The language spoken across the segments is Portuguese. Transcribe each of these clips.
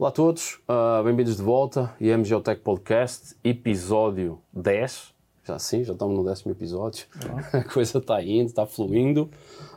Olá a todos, uh, bem-vindos de volta. IM Geotech Podcast, episódio 10. Já sim, já estamos no décimo episódio. A coisa está indo, está fluindo.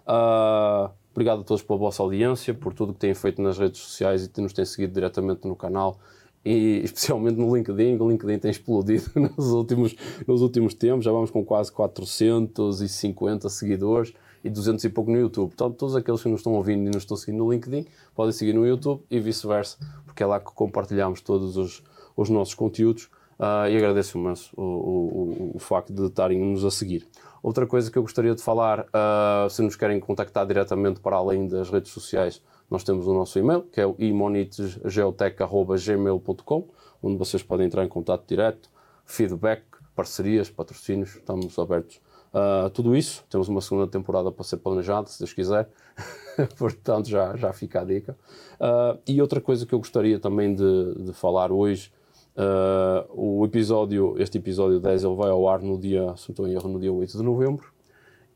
Uh, obrigado a todos pela vossa audiência, por tudo que têm feito nas redes sociais e que nos têm seguido diretamente no canal e especialmente no LinkedIn. O LinkedIn tem explodido nos últimos, nos últimos tempos. Já vamos com quase 450 seguidores e 200 e pouco no YouTube. Portanto, todos aqueles que nos estão ouvindo e nos estão seguindo no LinkedIn podem seguir no YouTube e vice-versa, porque é lá que compartilhamos todos os, os nossos conteúdos uh, e agradeço imenso o, o, o, facto de estarem-nos a seguir. Outra coisa que eu gostaria de falar, uh, se nos querem contactar diretamente para além das redes sociais, nós temos o nosso e-mail, que é o imonitesgeotech.gmail.com, onde vocês podem entrar em contato direto, feedback, parcerias, patrocínios, estamos abertos Uh, tudo isso, temos uma segunda temporada para ser planejada, se Deus quiser, portanto já, já fica a dica. Uh, e outra coisa que eu gostaria também de, de falar hoje, uh, o episódio, este episódio 10 ele vai ao ar no dia, se estou em erro, no dia 8 de novembro,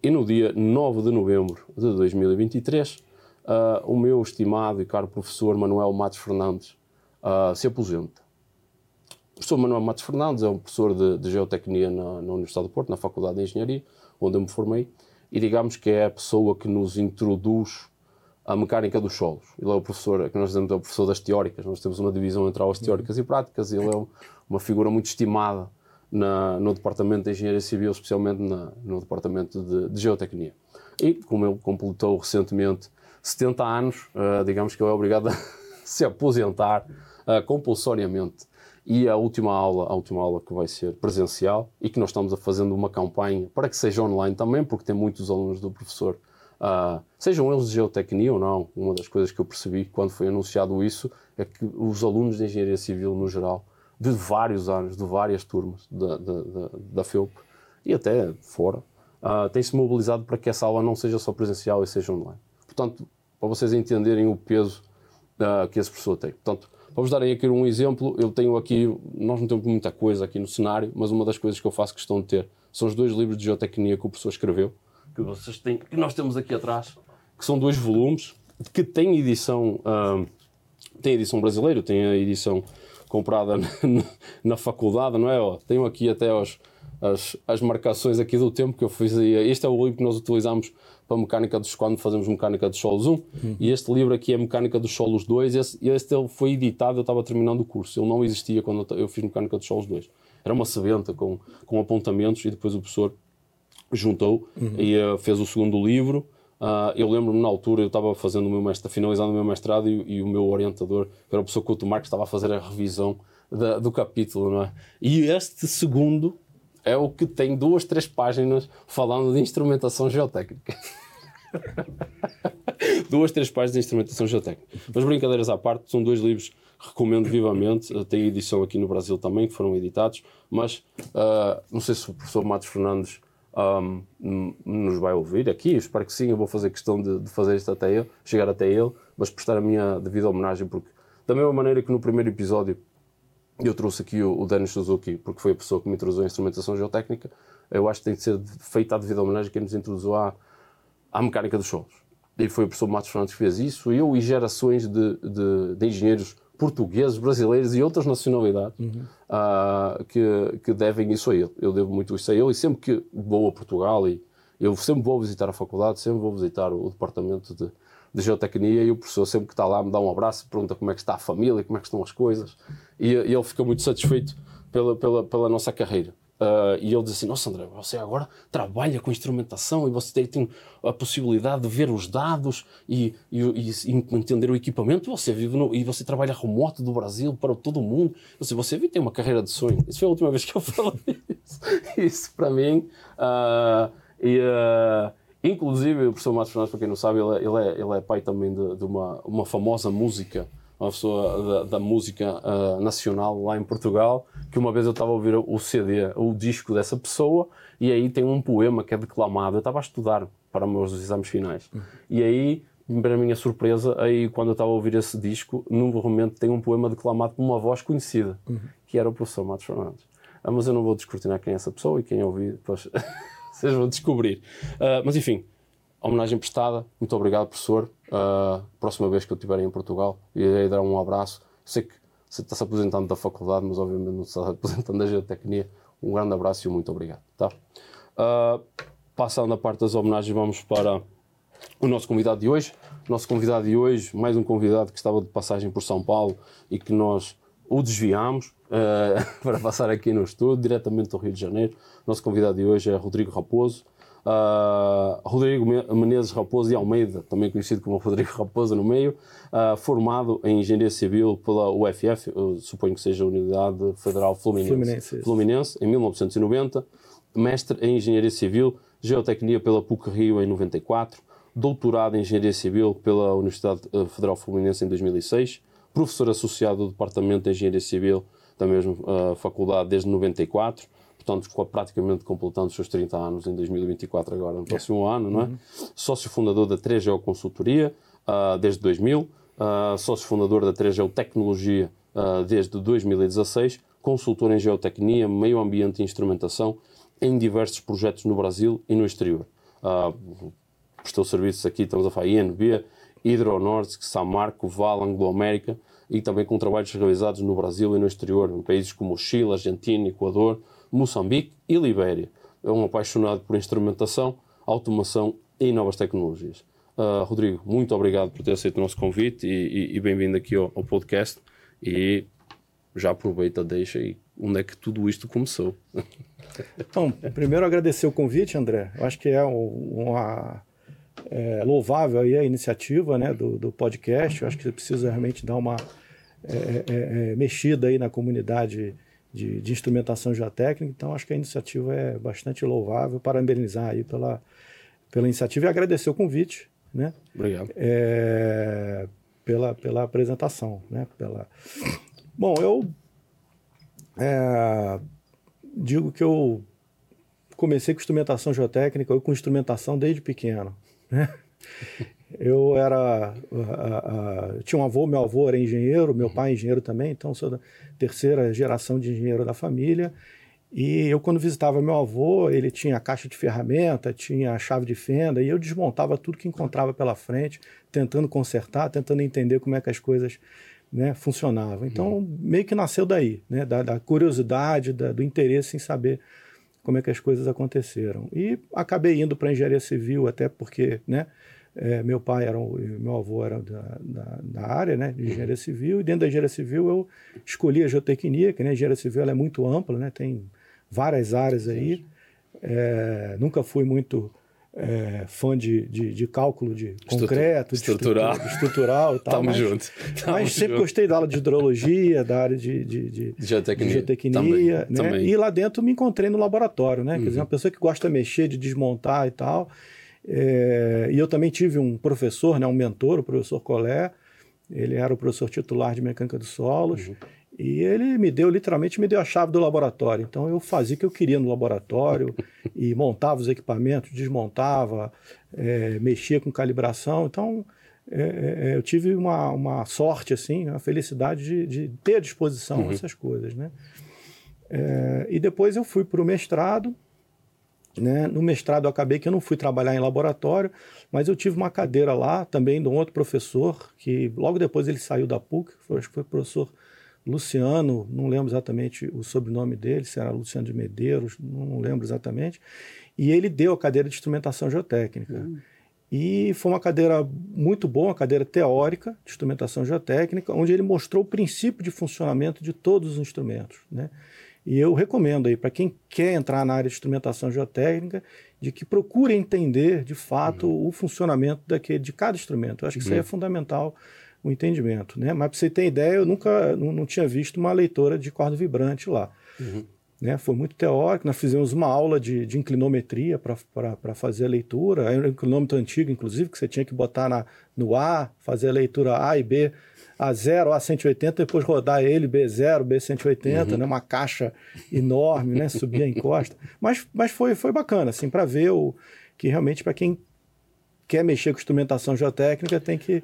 e no dia 9 de novembro de 2023, o meu estimado e caro professor Manuel Matos Fernandes se aposenta. O professor Manuel Matos Fernandes é um professor de, de geotecnia na, na, Universidade do Porto, na Faculdade de Engenharia, onde eu me formei, e digamos que é a pessoa que nos introduz à mecânica dos solos. Ele é o professor, que nós dizemos é o professor das teóricas, nós temos uma divisão entre aulas teóricas e práticas, e ele é uma figura muito estimada na, no Departamento de Engenharia Civil, especialmente na, no Departamento de, de, Geotecnia. E, como ele completou recentemente 70 anos, uh, digamos que ele é obrigado a se aposentar uh, compulsoriamente e a última aula, a última aula que vai ser presencial e que nós estamos a fazendo uma campanha para que seja online também, porque tem muitos alunos do professor, uh, sejam eles de geotecnia ou não. Uma das coisas que eu percebi quando foi anunciado isso é que os alunos de engenharia civil no geral, de vários anos, de várias turmas da, da, da, da FEUP e até fora, uh, têm-se mobilizado para que essa aula não seja só presencial e seja online. Portanto, para vocês entenderem o peso uh, que esse professor tem. Portanto, Vamos dar aqui um exemplo. Eu tenho aqui, nós não temos muita coisa aqui no cenário, mas uma das coisas que eu faço questão de ter são os dois livros de geotecnia que o professor escreveu, que, vocês têm, que nós temos aqui atrás, que são dois volumes, que têm edição, uh, tem edição brasileira, tem a edição comprada na, na faculdade, não é? Ó, tenho aqui até os, as, as marcações aqui do tempo que eu fiz. Este é o livro que nós utilizamos para mecânica dos quando fazemos mecânica dos solos 1 uhum. e este livro aqui é mecânica dos solos 2 este, este ele foi editado eu estava terminando o curso ele não existia quando eu fiz mecânica dos solos 2 era uma sebenta com, com apontamentos e depois o professor juntou uhum. e uh, fez o segundo livro uh, eu lembro-me na altura eu estava fazendo o meu mestrado finalizando o meu mestrado e, e o meu orientador que era o professor Couto Marques estava a fazer a revisão da, do capítulo não é? e este segundo é o que tem duas, três páginas falando de instrumentação geotécnica. duas, três páginas de instrumentação geotécnica. Mas brincadeiras à parte, são dois livros que recomendo vivamente. Tem edição aqui no Brasil também, que foram editados, mas uh, não sei se o professor Matos Fernandes um, nos vai ouvir aqui, eu espero que sim, eu vou fazer questão de, de, fazer isto até ele, chegar até ele, mas prestar a minha devida homenagem, porque da mesma maneira que no primeiro episódio eu trouxe aqui o, o Suzuki, porque foi a pessoa que me introduziu a instrumentação geotécnica. Eu acho que tem de ser feita a devida homenagem a quem nos introduziu à, à mecânica dos solos. E foi o professor Matos Fernandes que fez isso. Eu e gerações de, de, de engenheiros portugueses, brasileiros e outras nacionalidades uhum. uh, que, que devem isso a ele. Eu devo muito isso a ele e sempre que vou a Portugal e eu sempre vou visitar a faculdade, sempre vou visitar o, o departamento de, de geotecnia e o professor sempre que está lá me dá um abraço, pergunta como é que está a família, como é que estão as coisas e, e ele fica muito satisfeito pela, pela, pela nossa carreira. Uh, e ele diz assim: Nossa, André, você agora trabalha com instrumentação e você tem, tem a possibilidade de ver os dados e, e, e, entender o equipamento. Você vive no, e você trabalha remoto do Brasil para todo o mundo. Você, você tem uma carreira de sonho. Isso foi a última vez que eu falei isso. Isso para mim. Uh, e, uh, Inclusive, o professor Matos Fernandes, para quem não sabe, ele é, ele é, ele é pai também de, de uma, uma famosa música, uma pessoa da, da música uh, nacional lá em Portugal, que uma vez eu estava a ouvir o CD, o disco dessa pessoa, e aí tem um poema que é declamado. Eu estava a estudar para os meus exames finais. Uhum. E aí, para a minha surpresa, aí quando eu estava a ouvir esse disco, num momento tem um poema declamado por uma voz conhecida, uhum. que era o professor Matos Fernandes. Ah, mas eu não vou descortinar quem é essa pessoa e quem ouvir, depois vocês vão descobrir. Uh, mas enfim, homenagem prestada. Muito obrigado, professor. Uh, próxima vez que eu estiver em Portugal, irei dar um abraço Sei que você está se aposentando da faculdade, mas obviamente não está se aposentando da geotecnia. Um grande abraço e muito obrigado. Tá? Uh, passando a parte das homenagens, vamos para o nosso convidado de hoje. Nosso convidado de hoje, mais um convidado que estava de passagem por São Paulo e que nós o desviámos uh, para passar aqui no estúdio, diretamente do Rio de Janeiro. Nosso convidado de hoje é Rodrigo Raposo. Uh, Rodrigo Menezes Raposo e Almeida, também conhecido como Rodrigo Raposo no meio, uh, formado em Engenharia Civil pela UFF, suponho que seja a Unidade Federal Fluminense, Fluminense, Fluminense em 1990, mestre em Engenharia Civil, Geotecnia pela PUC Rio em 94, doutorado em Engenharia Civil pela Universidade Federal Fluminense em 2006, professor associado do Departamento de Engenharia Civil da mesma uh, faculdade desde 94, portanto, praticamente completando os seus 30 anos em 2024, agora no próximo é. ano, não é? Uhum. Sócio fundador da 3Geo Consultoria uh, desde 2000, uh, sócio fundador da 3Geo Tecnologia desde 2016, consultor em geotecnia, meio ambiente e instrumentação em diversos projetos no Brasil e no exterior. Uh, prestou serviços aqui, estamos a falar INB, Hidronordisk, Samarco, Val, Anglo-América e também com trabalhos realizados no Brasil e no exterior, em países como Chile, Argentina, Equador, Moçambique e Libéria. É um apaixonado por instrumentação, automação e novas tecnologias. Uh, Rodrigo, muito obrigado por ter aceito o nosso convite e, e, e bem-vindo aqui ao, ao, podcast. E já aproveita, deixa e onde é que tudo isto começou? Bom, primeiro agradecer o convite, André. Eu acho que é uma é, louvável aí a iniciativa né, do, do podcast. Eu acho que você precisa realmente dar uma é, é, é, mexida aí na comunidade de, de, instrumentação geotécnica. Então, acho que a iniciativa é bastante louvável. Parabenizar aí pela, pela iniciativa e agradecer o convite. Né? Obrigado. É, pela, pela apresentação. Né? Pela... Bom, eu é, digo que eu comecei com instrumentação geotécnica, eu com instrumentação desde pequeno. Né? Eu era. Uh, uh, tinha um avô, meu avô era engenheiro, meu pai é engenheiro também, então sou da terceira geração de engenheiro da família. E eu, quando visitava meu avô, ele tinha caixa de ferramenta, tinha a chave de fenda, e eu desmontava tudo que encontrava pela frente, tentando consertar, tentando entender como é que as coisas né, funcionavam. Então, uhum. meio que nasceu daí, né, da, da curiosidade, da, do interesse em saber como é que as coisas aconteceram. E acabei indo para engenharia civil, até porque né, é, meu pai era um, meu avô era da, da, da, área né, de engenharia civil, e dentro da engenharia civil eu escolhi a geotecnia, que né, a engenharia civil é muito ampla, né, tem várias áreas aí. É, nunca fui muito é, fã de, de, de, cálculo de concreto, estrutural, de estrutural e tal. Tamo mas, junto. Tamo mas sempre junto. gostei da aula de hidrologia, da área de, de, de geotecnia, geotecnia também, né? Também. E lá dentro me encontrei no laboratório, né? Uhum. Quer dizer, uhum. uma pessoa que gosta de mexer, de desmontar e tal. É, e eu também tive um professor, né, um mentor, o professor Colé. Ele era o professor titular de mecânica dos solos. Uhum. E ele me deu, literalmente, me deu a chave do laboratório. Então eu fazia o que eu queria no laboratório e montava os equipamentos, desmontava, é, mexia com calibração. Então é, é, é, eu tive uma, uma sorte, assim, a felicidade de, de, ter à disposição uhum. essas coisas. Né? É, e depois eu fui para o mestrado. Né? No mestrado eu acabei que eu não fui trabalhar em laboratório, mas eu tive uma cadeira lá também de um outro professor, que logo depois ele saiu da PUC, foi, acho que foi o professor Luciano, não lembro exatamente o sobrenome dele, se era Luciano de Medeiros, não lembro exatamente, e ele deu a cadeira de instrumentação geotécnica. Uhum. E foi uma cadeira muito boa, uma cadeira teórica de instrumentação geotécnica, onde ele mostrou o princípio de funcionamento de todos os instrumentos. Né? E eu recomendo aí para quem quer entrar na área de instrumentação geotécnica, de que procure entender de fato uhum. o funcionamento daquele, de cada instrumento. Eu acho que uhum. isso aí é uhum. fundamental o entendimento. Né? Mas para você ter ideia, eu nunca não, não, tinha visto uma leitora de corda vibrante lá. Uhum. Né? Foi muito teórico, nós fizemos uma aula de, de inclinometria para fazer a leitura, era um inclinômetro antigo, inclusive, que você tinha que botar na, no A, fazer a leitura A e B, A0, A180, depois rodar ele, B0, B180, uhum. né? uma caixa enorme, né? subir a encosta. Mas, mas foi, foi bacana, assim, para ver o, que realmente para quem quer mexer com instrumentação geotécnica tem que,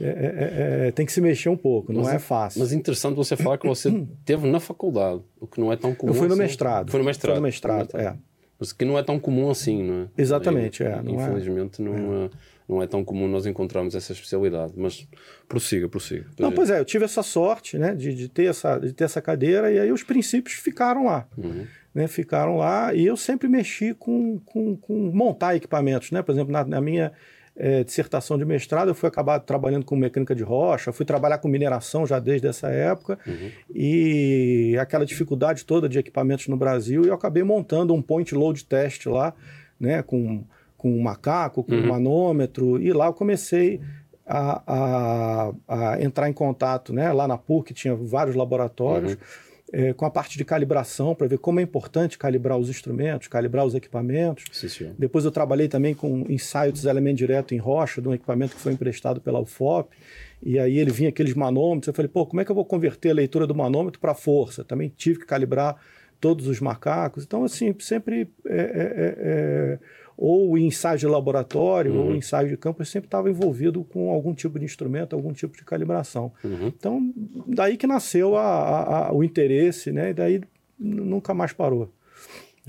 é, é, é, tem que se mexer um pouco, não mas, é fácil. Mas interessante você falar que você teve na faculdade, o que não é tão comum. Eu fui no assim. mestrado. Foi no mestrado. Foi no mestrado, é. Mas que não é tão comum assim, não é? Exatamente, é. Não infelizmente, é. Não, é. não é tão comum nós encontrarmos essa especialidade. Mas prossiga, prossiga. Não, pois é, eu tive essa sorte né, de, de, ter essa, de ter essa cadeira e aí os princípios ficaram lá. Uhum. Né, ficaram lá e eu sempre mexi com, com, com montar equipamentos. Né? Por exemplo, na, na minha é, dissertação de mestrado, eu fui acabar trabalhando com mecânica de rocha, fui trabalhar com mineração já desde essa época, uhum. e aquela dificuldade toda de equipamentos no Brasil, e eu acabei montando um point load test lá, né, com, com um macaco, com uhum. um manômetro, e lá eu comecei a, a, a, entrar em contato, né, lá na PUC tinha vários laboratórios, uhum é, com a parte de calibração, para ver como é importante calibrar os instrumentos, calibrar os equipamentos. Sim, Depois eu trabalhei também com ensaio de desalamento direto em rocha, de um equipamento que foi emprestado pela UFOP. E aí ele vinha aqueles manômetros, eu falei, pô, como é que eu vou converter a leitura do manômetro para força? Também tive que calibrar todos os macacos. Então, assim, sempre é, é, é, é ou ensaio de laboratório, uhum. ou ensaio de campo, eu sempre estava envolvido com algum tipo de instrumento, algum tipo de calibração. Uhum. Então, daí que nasceu a, a, a, o interesse, né? E daí nunca mais parou.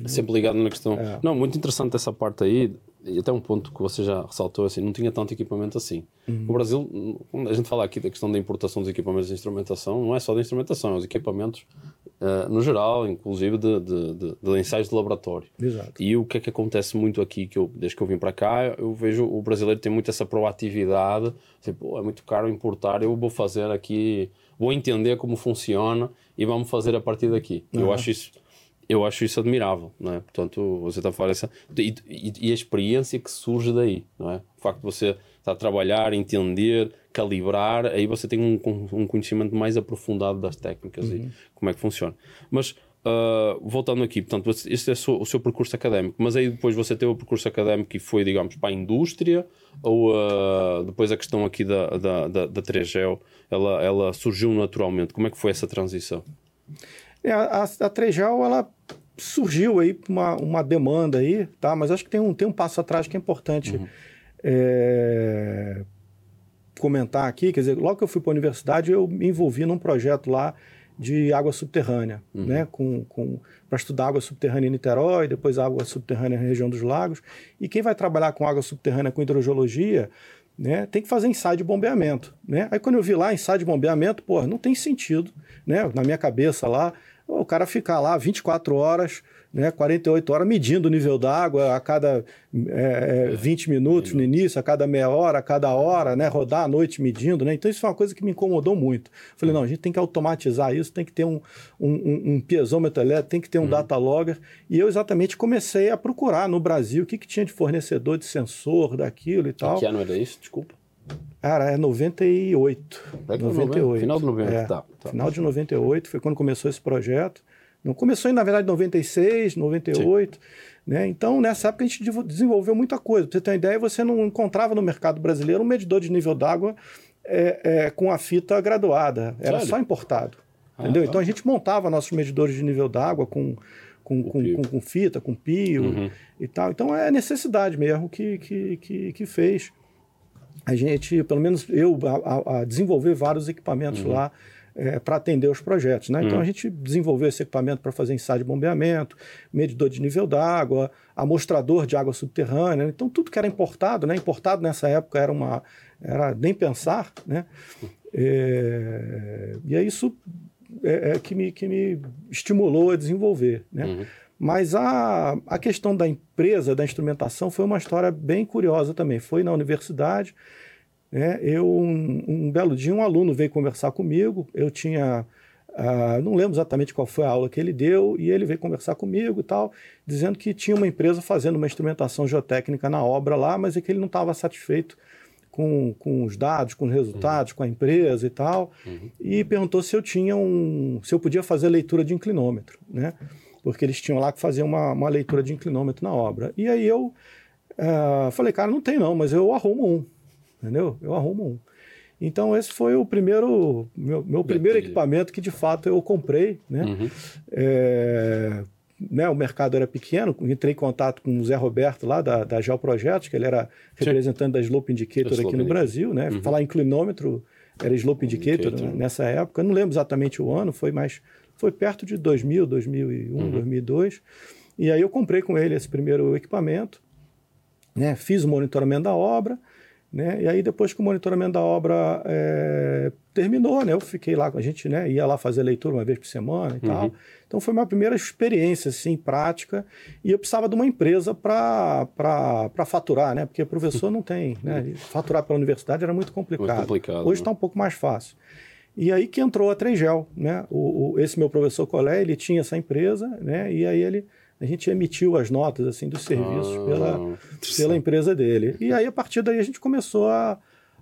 Sempre ligado na questão. É. Não, muito interessante essa parte aí e até um ponto que você já ressaltou, assim, não tinha tanto equipamento assim. Uhum. O Brasil, quando a gente fala aqui da questão da importação dos equipamentos de instrumentação, não é só da instrumentação, é os equipamentos uh, no geral, inclusive de, de, de, de, ensaios de laboratório. Exato. E o que é que acontece muito aqui, que eu, desde que eu vim para cá, eu vejo o brasileiro tem muito essa proatividade, tipo, é muito caro importar, eu vou fazer aqui, vou entender como funciona e vamos fazer a partir daqui. Uhum. Eu acho isso eu acho isso admirável, não é? Portanto, você está a falar essa... E, e, e, a experiência que surge daí, não é? O facto de você estar a trabalhar, entender, calibrar, aí você tem um, um conhecimento mais aprofundado das técnicas uhum. e como é que funciona. Mas, uh, voltando aqui, portanto, este é o seu, o seu, percurso académico, mas aí depois você teve o percurso académico e foi, digamos, para a indústria, ou uh, depois a questão aqui da, da, da, da 3GEL, ela, ela surgiu naturalmente? Como é que foi essa transição? É, a, a Trejal, ela surgiu aí uma, uma demanda aí, tá? Mas acho que tem um, tem um passo atrás que é importante uhum. é, comentar aqui. Quer dizer, logo que eu fui para a universidade, eu me envolvi num projeto lá de água subterrânea, uhum. né? Com, com, para estudar água subterrânea em Niterói, depois água subterrânea na região dos lagos. E quem vai trabalhar com água subterrânea com hidrogeologia né, tem que fazer ensaio de bombeamento. Né? Aí quando eu vi lá ensaio de bombeamento, pô, não tem sentido, né? Na minha cabeça lá, o cara ficar lá 24 horas, né, 48 horas, medindo o nível d'água a cada é, é, 20 minutos no início, a cada meia hora, a cada hora, né, rodar à noite medindo. Né? Então, isso foi uma coisa que me incomodou muito. Falei, não, a gente tem que automatizar isso, tem que ter um, um, um piezômetro elétrico, tem que ter um uhum. data logger. E eu exatamente comecei a procurar no Brasil o que, que tinha de fornecedor de sensor daquilo e tal. Que ano era isso? Desculpa. Cara, é 98. É 98. Final de 90, é, tá, tá. Final de 98 foi quando começou esse projeto. Não começou, na verdade, em 96, 98. Né? Então, nessa época, a gente desenvolveu muita coisa. Pra você ter uma ideia, você não encontrava no mercado brasileiro um medidor de nível d'água é, é, com a fita graduada. Era Sério? só importado. Ah, entendeu? Tá. Então, a gente montava nossos medidores de nível d'água com, com, com, com, com, fita, com pio uhum. e tal. Então, é a necessidade mesmo que, que, que, que fez a gente, pelo menos eu, a, a desenvolver vários equipamentos uhum. lá é, para atender os projetos. Né? Então uhum. a gente desenvolveu esse equipamento para fazer ensaio de bombeamento, medidor de nível d'água, amostrador de água subterrânea. Então tudo que era importado, né? importado nessa época era uma era nem pensar, né? É, e é isso é, é, que, me, que me estimulou a desenvolver, né? Uhum. Mas a, a questão da empresa, da instrumentação, foi uma história bem curiosa também. Foi na universidade, né? eu, um, um belo dia, um aluno veio conversar comigo, eu tinha... Uh, não lembro exatamente qual foi a aula que ele deu, e ele veio conversar comigo e tal, dizendo que tinha uma empresa fazendo uma instrumentação geotécnica na obra lá, mas é que ele não estava satisfeito com, com os dados, com os resultados, uhum. com a empresa e tal, uhum. e perguntou se eu tinha um, se eu podia fazer leitura de inclinômetro, né? porque eles tinham lá que fazer uma, uma leitura de inclinômetro na obra. E aí eu uh, falei, cara, não tem não, mas eu arrumo um, entendeu? Eu arrumo um. Então esse foi o primeiro, meu, meu primeiro equipamento que de fato eu comprei, né? Uhum. É, né, o mercado era pequeno, entrei em contato com o Zé Roberto lá da, da Geoprojetos, que ele era representante da Slope Indicator aqui no Brasil, né? Uhum. Falar inclinômetro era Slope Indicator, Indicator. Né, nessa época, não lembro exatamente o ano, foi mais foi perto de 2000, 2001, uhum. 2002. E aí eu comprei com ele esse primeiro equipamento, né? fiz o monitoramento da obra, né? E aí, depois que o monitoramento da obra é, terminou, né? Eu fiquei lá com a gente, né? Ia lá fazer leitura uma vez por semana e uhum. tal. Então, foi uma primeira experiência, assim, prática. E eu precisava de uma empresa para faturar, né? Porque professor não tem, né? Faturar pela universidade era muito complicado. Muito complicado Hoje está né? um pouco mais fácil. E aí que entrou a Trengel, né? O, o, esse meu professor Colé, ele tinha essa empresa, né? E aí ele a gente emitiu as notas assim dos serviços ah, pela, pela empresa dele. E aí, a partir daí, a gente começou a,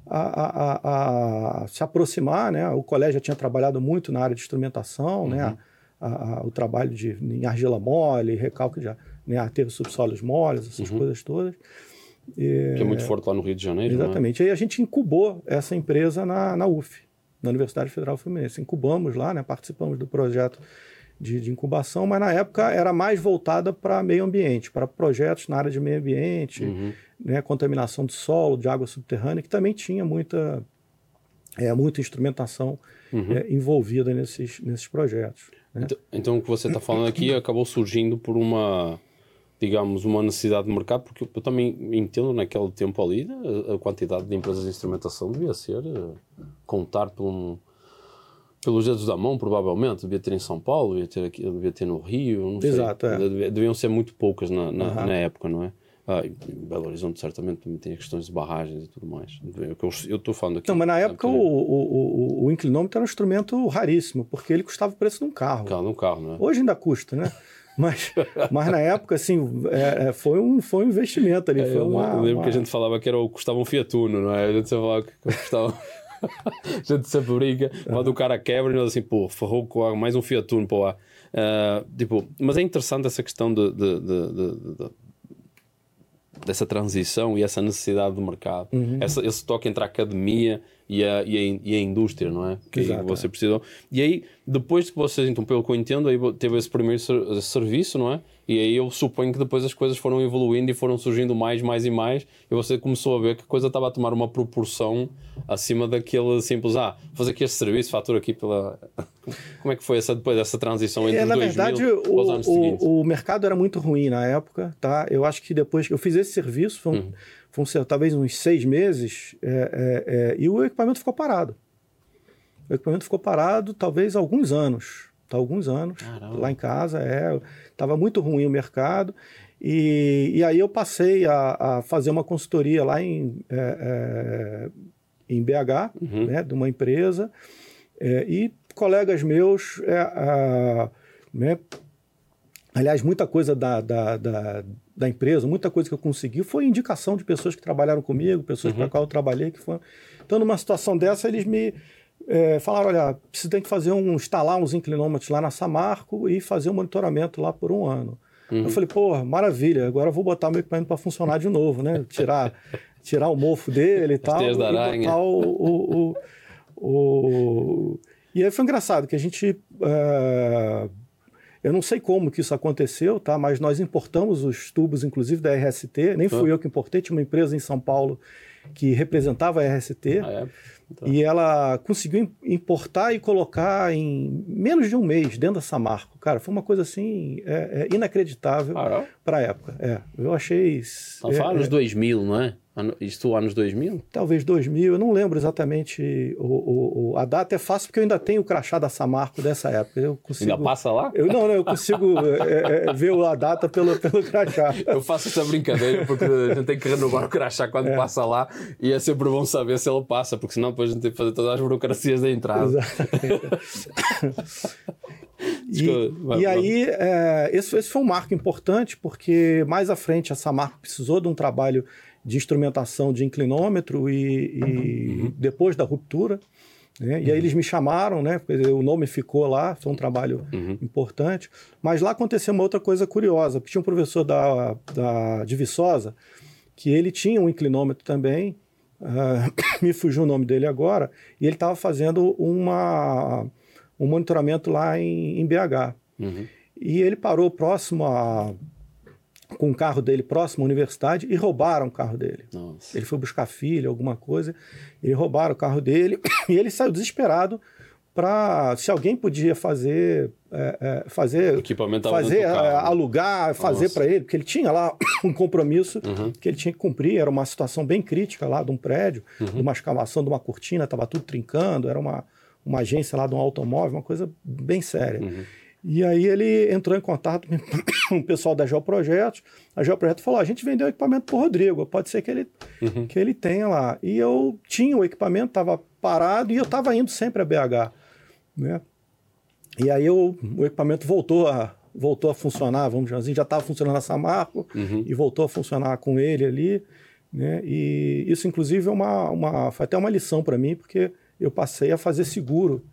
a, a, a, se aproximar. Né? O colégio já tinha trabalhado muito na área de instrumentação, né? uhum. né? o trabalho de, em argila mole, recalque de né? aterro subsolos moles, essas uhum. coisas todas. E, que é muito forte lá no Rio de Janeiro. É? Exatamente. É? Aí a gente incubou essa empresa na, na UF, na Universidade Federal Fluminense. Incubamos lá, né? participamos do projeto de, de, incubação, mas na época era mais voltada para meio ambiente, para projetos na área de meio ambiente, uhum. né, contaminação de solo, de água subterrânea, que também tinha muita, é, muita instrumentação uhum. é, envolvida nesses, nesses projetos. Né? Então, então, o que você está falando aqui acabou surgindo por uma, digamos, uma necessidade de mercado, porque eu também entendo naquele tempo ali a, a quantidade de empresas de instrumentação devia ser uh, contar por um pelos dedos da mão, provavelmente. Devia ter em São Paulo, devia ter, aqui, devia ter no Rio, não Exato, sei. É. Deviam ser muito poucas na, na, uhum. na época, não é? Ah, Belo Horizonte, certamente, também tem questões de barragens e tudo mais. Eu estou falando aqui. Não, mas na época o, o, o, inclinômetro era um instrumento raríssimo, porque ele custava o preço de um carro. Carro, um carro, né? Hoje ainda custa, né? Mas, mas na época, assim, é, é, foi, um, foi um investimento ali. É, foi uma, eu lembro uma... que a gente falava que era, custava um Fiat Uno, não é? A gente falava que custava. a gente sempre brinca, quando o cara quebra e nós assim, pô, ferrou com mais um Fiat Uno, pô. Uh, tipo, mas é interessante essa questão de, de, de, de dessa transição e essa necessidade do mercado, uhum. essa, esse toque entre a academia e a, e a, e a indústria, não é? Que Exato, você é. precisou. E aí, depois de que vocês, então, pelo que eu entendo, aí teve esse primeiro ser, serviço, não é? E aí eu suponho que depois as coisas foram evoluindo e foram surgindo mais, mais e mais, e você começou a ver que a coisa estava a tomar uma proporção acima daquele simples, ah, fazer aqui este serviço, fatura aqui pela. Como é que foi essa, depois dessa transição entre é, na 2000 verdade, o, o? O mercado era muito ruim na época, tá? Eu acho que depois que eu fiz esse serviço, foi um, uhum foi talvez uns seis meses, é, é, é, e o equipamento ficou parado. O equipamento ficou parado talvez alguns anos. Tá, alguns anos Caramba. lá em casa. É, tava muito ruim o mercado. E, e aí eu passei a, a fazer uma consultoria lá em, é, é, em BH, uhum. né, de uma empresa, e colegas meus, a, né, aliás, muita coisa da, da, da da empresa, muita coisa que eu consegui foi indicação de pessoas que trabalharam comigo, pessoas uhum. para qual eu trabalhei, que foram. Então, numa situação dessa, eles me é, falaram: olha, você tem que fazer um, instalar uns inclinômetros lá na Samarco e fazer um monitoramento lá por um ano. Uhum. Eu falei, pô, maravilha, agora eu vou botar meu equipamento para funcionar de novo, né? Tirar, tirar o mofo dele e tal. E botar o, o, o, o, E aí foi engraçado que a gente. Uh, eu não sei como que isso aconteceu, tá? mas nós importamos os tubos, inclusive da RST. Nem fui ah. eu que importei, tinha uma empresa em São Paulo que representava a RST. Ah, é? então. E ela conseguiu importar e colocar em menos de um mês dentro da Samarco. Cara, foi uma coisa assim é, é inacreditável ah, para a época. É, eu achei. Então, fala nos 2000, não é? Isto anos 2000? Talvez 2000, eu não lembro exatamente o, o, a data. É fácil porque eu ainda tenho o crachá da Samarco dessa época. Eu consigo, ainda passa lá? Eu, não, não, eu consigo é, é, ver a data pelo, pelo crachá. Eu faço essa brincadeira porque a gente tem que renovar o crachá quando é. passa lá e é sempre bom saber se ele passa, porque senão depois a gente tem que fazer todas as burocracias da entrada. E, e aí, é, esse, esse foi um marco importante, porque mais à frente a Samarco precisou de um trabalho de instrumentação de inclinômetro e, e uhum. depois da ruptura. Né? E aí uhum. eles me chamaram, né? o nome ficou lá, foi um trabalho uhum. importante. Mas lá aconteceu uma outra coisa curiosa, porque tinha um professor da, da, de Viçosa que ele tinha um inclinômetro também, uh, me fugiu o nome dele agora, e ele estava fazendo uma, um monitoramento lá em, em BH. Uhum. E ele parou próximo a com o carro dele próximo à universidade e roubaram o carro dele. Nossa. Ele foi buscar filho, alguma coisa, e roubaram o carro dele e ele saiu desesperado para se alguém podia fazer é, é, fazer equipamento fazer alugar fazer para ele porque ele tinha lá um compromisso uhum. que ele tinha que cumprir era uma situação bem crítica lá de um prédio uhum. de uma escavação de uma cortina estava tudo trincando era uma uma agência lá de um automóvel uma coisa bem séria uhum. E aí ele entrou em contato com o pessoal da Geoprojetos a Geoprojetos falou a gente vendeu o equipamento para o Rodrigo pode ser que ele uhum. que ele tenha lá e eu tinha o equipamento estava parado e eu estava indo sempre a BH né? E aí eu, o equipamento voltou a, voltou a funcionar, vamos dizer assim, já estava funcionando a Samarco uhum. e voltou a funcionar com ele ali. Né? E isso, inclusive, é uma, uma, foi até uma lição para mim, porque eu passei a fazer seguro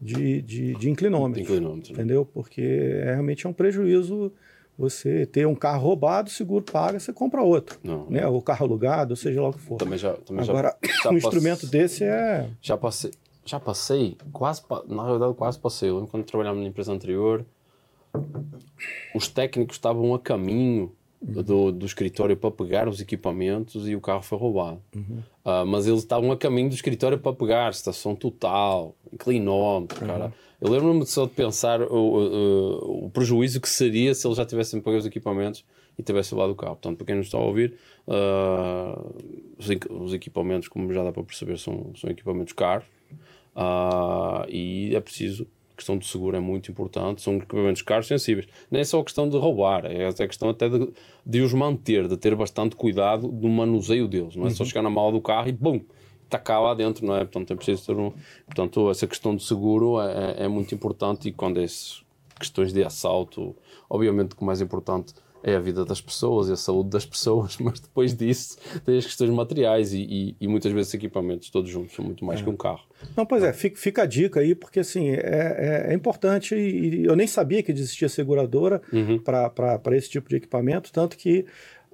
de, de, de inclinômetro. inclinômetro né? entendeu? Porque é, realmente é um prejuízo você ter um carro roubado, seguro paga, você compra outro. Não, né? O carro alugado, seja lá o que for. Também já, também Agora, já, um instrumento desse é. Já passei, já passei, quase, na realidade quase passei. Eu lembro quando trabalhava na empresa anterior, os técnicos estavam a caminho uhum. do, do escritório para pegar os equipamentos e o carro foi roubado. Uhum. Uh, mas eles estavam a caminho do escritório para pegar estação total, inclinómetro, uhum. cara. Eu lembro-me só de pensar o, o, o, prejuízo que seria se eles já tivessem pago os equipamentos e tivessem levado o carro. Portanto, para quem não está a ouvir, uh, os, os, equipamentos, como já dá para perceber, são, são equipamentos caros Uh, e é preciso, questão do seguro é muito importante, são equipamentos caros sensíveis. Nem é só a questão de roubar, é a questão até de, de os manter, de ter bastante cuidado no manuseio deles. Não é uhum. só chegar na mala do carro e bum, está cá lá dentro, não é? Portanto, é preciso ter um. Portanto, essa questão do seguro é, é, é muito importante e quando é questões de assalto, obviamente que o mais importante é a vida das pessoas e a saúde das pessoas, mas depois disso tem as questões materiais e, e, e muitas vezes equipamentos todos juntos são muito mais é. que um carro. Não, pois é, fica, fica, a dica aí, porque assim, é, é, é importante e eu nem sabia que existia seguradora uhum. para esse tipo de equipamento, tanto que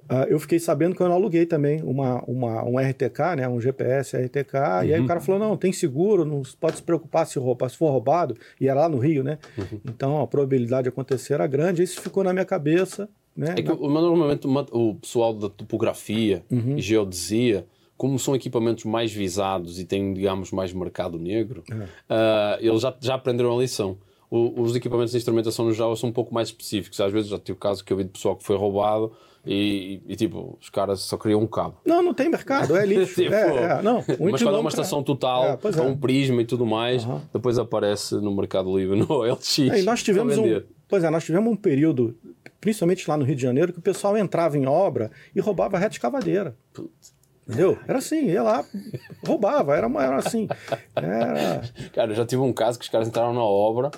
Uh, eu fiquei sabendo que eu não aluguei também uma, uma, um RTK, né, um GPS RTK, uhum. e aí o uhum. cara falou, não, tem seguro, não pode se preocupar se, roubar, se for roubado, e era lá no Rio, né? Uhum. Então a probabilidade de acontecer era grande, isso ficou na minha cabeça, né? É que normalmente o pessoal da topografia uhum. e geodesia, como são equipamentos mais visados e têm, digamos, mais mercado negro, uh, eles já, já aprenderam a lição. O, os equipamentos de instrumentação no Java são um pouco mais específicos. Às vezes já tive o caso que eu vi de pessoal que foi roubado e, e, tipo, os caras só queriam um cabo. Não, não tem mercado, é lixo. tipo, é, é, não, um mas quando é uma estação total, é, é. um prisma e tudo mais, uhum. depois aparece no Mercado Livre, no LX. É, nós tivemos um, pois é, nós tivemos um período principalmente lá no Rio de Janeiro, que o pessoal entrava em obra e roubava reta escavadeira. Entendeu? Era assim, ia lá, roubava, era, era assim. Era... Cara, eu já tive um caso que os caras entraram na obra,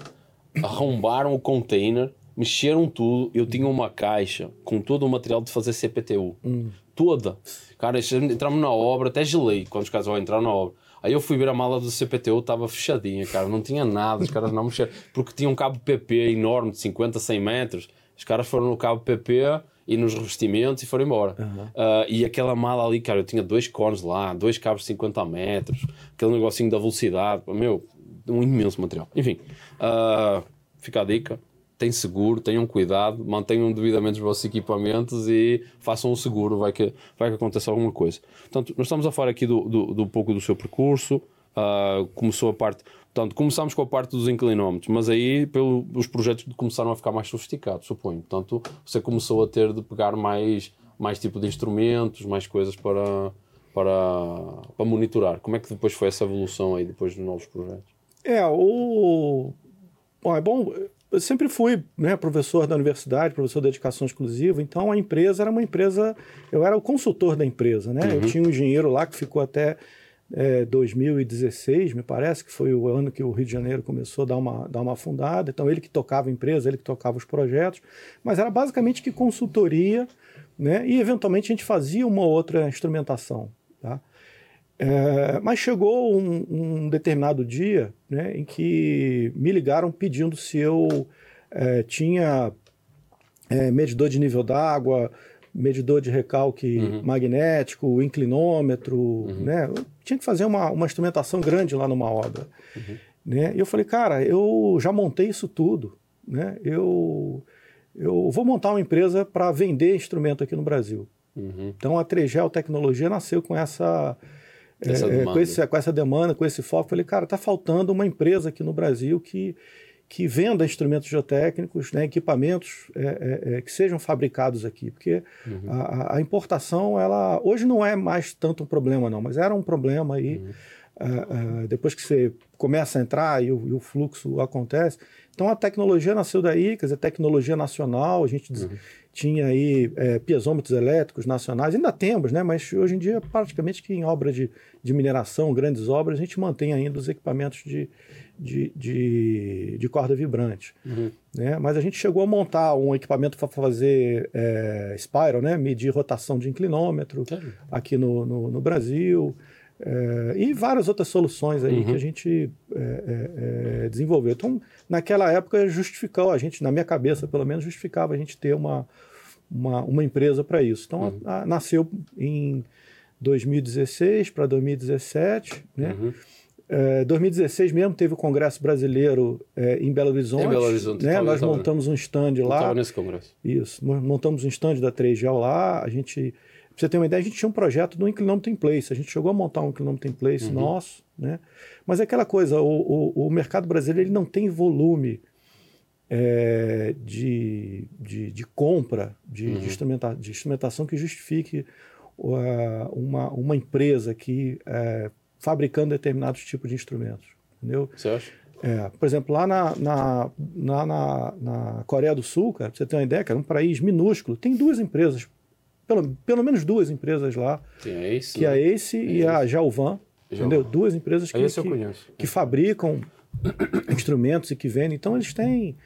arrombaram o container, mexeram tudo. Eu tinha uma caixa com todo o material de fazer CPTU. Hum. Toda. Cara, entramos na obra, até gelei quando os caras vão entrar na obra. Aí eu fui ver a mala do CPTU, estava fechadinha, cara, não tinha nada, os caras não mexeram, porque tinha um cabo PP enorme de 50, 100 metros os caras foram no cabo PP e nos revestimentos e foram embora. Uhum. Uh, e aquela mala ali, cara, eu tinha dois cones lá, dois cabos de 50 metros, aquele negocinho da velocidade, meu, um imenso material. Enfim, uh, fica a dica. Tem seguro, tenham cuidado, mantenham devidamente os vossos equipamentos e façam o seguro, vai que, vai que aconteça alguma coisa. Portanto, nós estamos a falar aqui do, do, do pouco do seu percurso, uh, começou a parte Portanto, começámos com a parte dos inclinómetros, mas aí pelo, os projetos começaram a ficar mais sofisticados, suponho. Portanto, você começou a ter de pegar mais, mais tipo de instrumentos, mais coisas para, para, para monitorar. Como é que depois foi essa evolução aí, depois dos novos projetos? É, o... Bom, é bom... Eu sempre fui né, professor da universidade, professor de educação exclusiva, então a empresa era uma empresa... Eu era o consultor da empresa, né? Uhum. Eu tinha um engenheiro lá que ficou até é, 2016, me parece, que foi o ano que o Rio de Janeiro começou a dar uma, dar uma afundada. Então, ele que tocava a empresa, ele que tocava os projetos, mas era basicamente que consultoria, né? e eventualmente a gente fazia uma outra instrumentação. Tá? É, mas chegou um, um, determinado dia né, em que me ligaram pedindo se eu é, tinha é, medidor de nível d'água, medidor de recalque uhum. magnético, inclinômetro, uhum. né? Eu tinha que fazer uma, uma instrumentação grande lá numa obra. Uhum. Né? E eu falei, cara, eu já montei isso tudo. Né? Eu, eu vou montar uma empresa para vender instrumento aqui no Brasil. Uhum. Então a Tregel Tecnologia nasceu com essa, essa é, com, esse, com essa demanda, com esse foco. Falei, cara, está faltando uma empresa aqui no Brasil que, que venda instrumentos geotécnicos, né, equipamentos é, é, é, que sejam fabricados aqui, porque uhum. a, a, importação, ela hoje não é mais tanto um problema não, mas era um problema aí, uhum. uh, uh, depois que você começa a entrar e o, e o, fluxo acontece. Então a tecnologia nasceu daí, quer dizer, tecnologia nacional, a gente uhum tinha aí é, piezômetros elétricos nacionais, ainda temos, né? mas hoje em dia, praticamente que em obra de, de mineração, grandes obras, a gente mantém ainda os equipamentos de, de, de, de corda vibrante. Uhum. Né? Mas a gente chegou a montar um equipamento para fazer é, spiral, né? medir rotação de inclinômetro aqui no, no, no Brasil. É, e várias outras soluções aí uhum. que a gente é, é, é, desenvolveu. Então, naquela época, justificou, a gente, na minha cabeça, pelo menos, justificava a gente ter uma, uma, uma empresa para isso. Então, uhum. a, a, nasceu em 2016 para 2017, né? Uhum. É, 2016 mesmo teve o Congresso Brasileiro é, em Belo Horizonte. Em Belo Horizonte. Né? Nós montamos um stand lá. Estava nesse congresso. Isso. Montamos um stand da 3Gel lá. A gente, pra você ter uma ideia, a gente tinha um projeto do inclinômetro em place. A gente chegou a montar um inclinômetro em place uhum. nosso. Né? Mas é aquela coisa, o, o, o mercado brasileiro ele não tem volume é, de, de, de, compra de, uhum. de, instrumenta, de instrumentação que justifique uh, uma, uma empresa que é, fabricando determinados tipos de instrumentos. Entendeu? Você acha? É, por exemplo, lá na, na, na, na, Coreia do Sul, cara, pra você ter uma ideia, cara, um país minúsculo, tem duas empresas, pelo, pelo menos duas empresas lá. Tem a Ace. Que é a né? Ace e a Jalvan. Entendeu? Duas empresas que, que, que, fabricam instrumentos e que vendem. Então, eles têm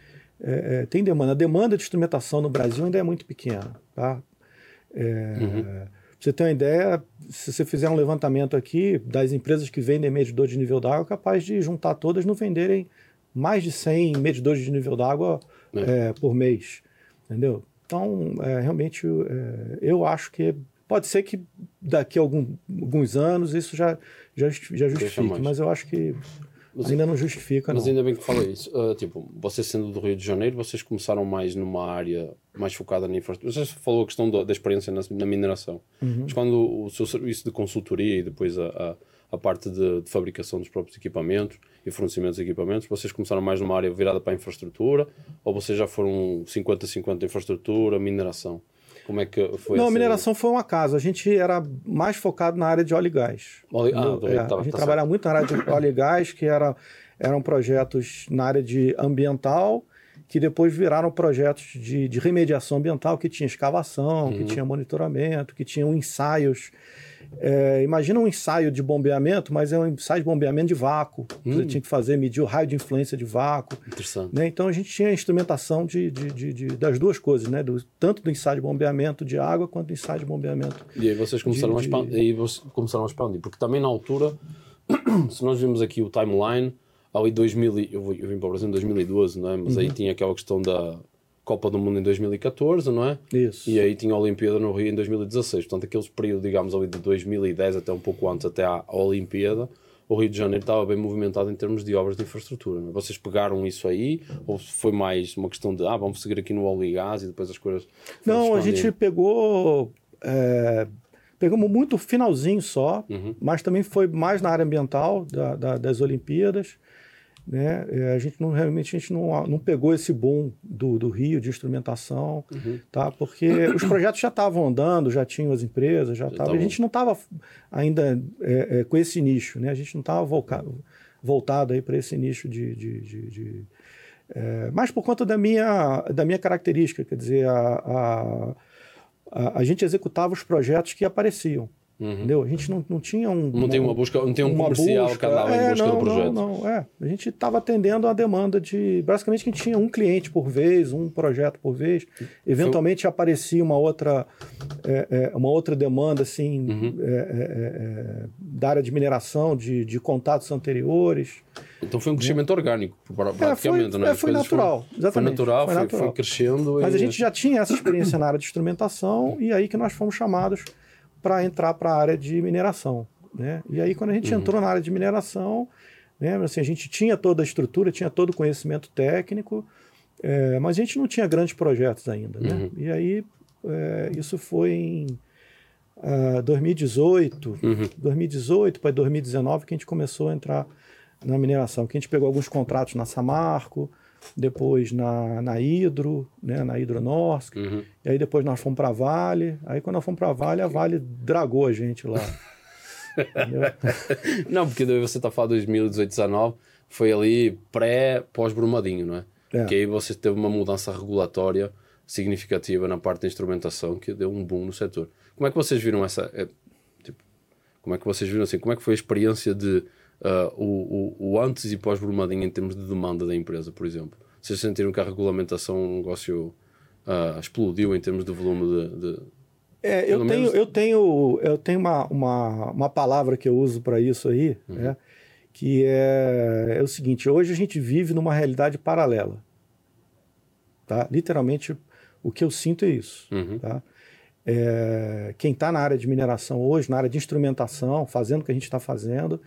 é, é, tem demanda. A demanda de instrumentação no Brasil ainda é muito pequena. Tá? É, uhum. Você ter uma ideia, se você fizer um levantamento aqui das empresas que vendem medidor de nível d'água, é capaz de juntar todas não venderem mais de 100 medidores de nível d'água é. é. por mês. Entendeu? Então, é, realmente, eu acho que pode ser que daqui a algum, alguns anos isso já, já, já justifique, mas eu acho que mas, ainda não justifica, Mas não. ainda bem que fala isso. Uh, tipo, vocês sendo do Rio de Janeiro, vocês começaram mais numa área mais focada na infraestrutura. Você falou a questão da, da experiência na, na mineração. Uhum. Mas quando o seu serviço de consultoria e depois a, a, a parte de, de, fabricação dos próprios equipamentos e fornecimento de equipamentos, vocês começaram mais numa área virada para a infraestrutura ou vocês já foram 50-50 infraestrutura, mineração? Como é que foi Não, a mineração foi um acaso. A gente era mais focado na área de óleo e gás. Óleo... Ah, é, tá, a gente tá trabalhava muito na área de óleo e gás, que era, eram projetos na área de ambiental, que depois viraram projetos de, de remediação ambiental, que tinha escavação, uhum. que tinha monitoramento, que tinham ensaios é, imagina um ensaio de bombeamento, mas é um ensaio de bombeamento de vácuo. Hum. Você tinha que fazer, medir o raio de influência de vácuo. Interessante. Né? Então a gente tinha instrumentação de, de, de, de, das duas coisas, né? Do, tanto do ensaio de bombeamento de água quanto do ensaio de bombeamento. E aí vocês começaram, a, expandir, aí vocês começaram a expandir, porque também na altura, se nós vimos aqui o timeline, ali 2000, eu, eu vim para o Brasil em 2012, não é? mas uhum. aí tinha aquela questão da Copa do Mundo em 2014, não é? Isso. E aí tinha a Olimpíada no Rio em 2016. Portanto, aqueles períodos, digamos, ali de 2010 até um pouco antes, até à Olimpíada, o Rio de Janeiro estava bem movimentado em termos de obras de infraestrutura. É? Vocês pegaram isso aí ou foi mais uma questão de, ah, vamos seguir aqui no óleo e gás e depois as coisas... Não, a gente pegou... É, pegamos muito finalzinho só, uhum. mas também foi mais na área ambiental da, da, das Olimpíadas. Né? É, a gente não realmente a gente não, não pegou esse boom do, do Rio de instrumentação, uhum. tá? Porque os projetos já estavam andando, já tinham as empresas, já estava. A gente não estava ainda é, é, com esse nicho, né? A gente não estava voltado, voltado aí para esse nicho de, de, de, de é, mas por conta da minha da minha característica, quer dizer, a, a, a, a gente executava os projetos que apareciam. Uhum. Entendeu? A gente não, não tinha um. Não tem uma busca, não tem um comercial busca, canal é, em busca não, do projeto. Não, não, é. A gente estava atendendo a demanda de. Basicamente, a gente tinha um cliente por vez, um projeto por vez. Eventualmente foi... aparecia uma outra, é, é, uma outra demanda, assim, uhum. É, é, da área de mineração, de, de contatos anteriores. Então foi um crescimento orgânico, praticamente, foi, não é? foi natural, foram, exatamente. Foi natural, foi, natural. foi crescendo. Mas e... a gente já tinha essa experiência na área de instrumentação e aí que nós fomos chamados para entrar para a área de mineração. Né? E aí, quando a gente uhum. entrou na área de mineração, né, assim, a gente tinha toda a estrutura, tinha todo o conhecimento técnico, é, mas a gente não tinha grandes projetos ainda. Né? Uhum. E aí, é, isso foi em. uh, 2018, uhum. 2018 para 2019 que a gente começou a entrar na mineração, que a gente pegou alguns contratos na Samarco, depois na, na Hidro, né, na Hidronorsk, uhum. e aí depois nós fomos para Vale, aí quando nós fomos para Vale, a Vale dragou a gente lá. não, porque daí você está falando 2018, 2019, foi ali pré, pós-Brumadinho, não é? é? Que aí você teve uma mudança regulatória significativa na parte da instrumentação que deu um boom no setor. Como é que vocês viram essa... É, tipo, como é que vocês viram assim? Como é que foi a experiência de uh, o, o, o, antes e pós-Brumadinho em termos de demanda da empresa, por exemplo? Vocês sentiram que a regulamentação, o negócio uh, explodiu em termos de volume de... de é, eu tenho, eu tenho, eu tenho uma, uma, uma palavra que eu uso para isso aí, uhum. né, que é, é o seguinte: hoje a gente vive numa realidade paralela. Tá? Literalmente, o que eu sinto é isso. Uhum. Tá? É, quem está na área de mineração hoje, na área de instrumentação, fazendo o que a gente está fazendo,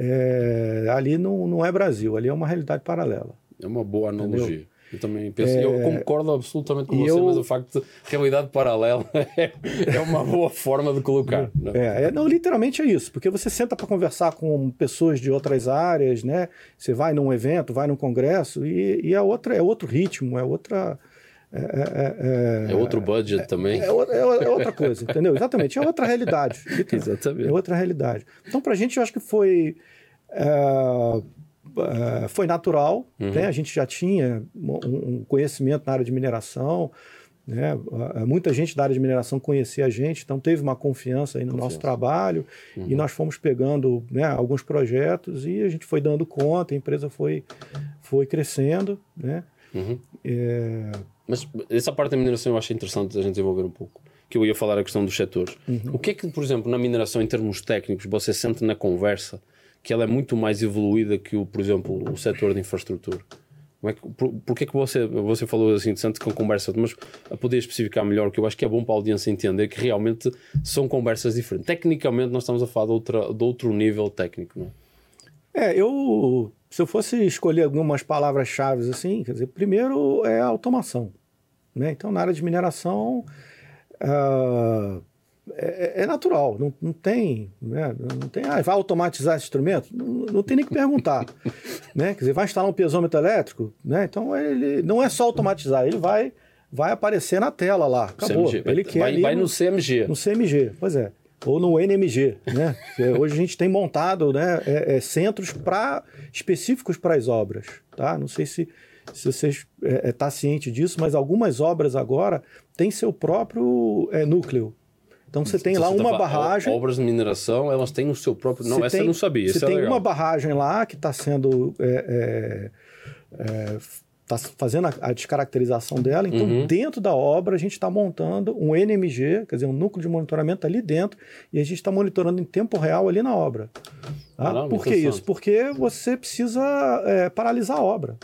é, ali não, não é Brasil, ali é uma realidade paralela. É uma boa analogia. Entendeu? Eu também penso, é... eu concordo absolutamente com você, eu... mas o facto de realidade paralela é, é uma boa forma de colocar. Não? É, é, não, literalmente é isso, porque você senta para conversar com pessoas de outras áreas, né? Você vai num evento, vai num congresso e, e é, outra, é outro ritmo, é outra. É, é, é, é outro budget também. É, outra coisa, entendeu? Exatamente, é outra realidade. Exatamente. É outra realidade. Então, para a gente, eu acho que foi. Foi natural, uhum. né? a gente já tinha um, conhecimento na área de mineração, né? Muita gente da área de mineração conhecia a gente, então teve uma confiança aí no confiança. nosso trabalho uhum. e nós fomos pegando né, alguns projetos e a gente foi dando conta, a empresa foi, foi crescendo. Né? Uhum. Mas essa parte da mineração eu acho interessante a gente desenvolver um pouco que eu ia falar a questão dos setores. Uhum. O que é que, por exemplo, na mineração, em termos técnicos, você sente na conversa que ela é muito mais evoluída que, o, por exemplo, o setor de infraestrutura. Como é que, por, porque é que você, você falou assim, interessante com conversa, mas a poder especificar melhor, que eu acho que é bom para a audiência entender que realmente são conversas diferentes. Tecnicamente, nós estamos a falar de, outra, de outro nível técnico, não é? É, eu, se eu fosse escolher algumas palavras-chave assim, quer dizer, primeiro é a automação. Né? Então, na área de mineração, uh, é, é, natural, não, não tem, né? não tem, ah, vai automatizar esse instrumento? Não, não tem nem que perguntar, né? Quer dizer, vai instalar um pesômetro elétrico, né? Então ele não é só automatizar, ele vai vai aparecer na tela lá, acabou. CMG, ele quer vai, vai no, no CMG. No CMG, pois é. Ou no NMG, né? Hoje a gente tem montado né, é, é, centros pra, específicos para as obras, tá? Não sei se, se você está é, é tá ciente disso, mas algumas obras agora têm seu próprio é, núcleo, então você tem lá uma barragem. Obras de mineração, elas têm o seu próprio. Não, essa tem, eu não sabia. Você tem legal. uma barragem lá que está sendo. É, é, é, tá fazendo a, a, descaracterização dela. Então, uhum. dentro da obra, a gente está montando um NMG, quer dizer, um núcleo de monitoramento ali dentro, e a gente está monitorando em tempo real ali na obra. Tá? Caramba, Por que isso? Porque você precisa é, paralisar a obra.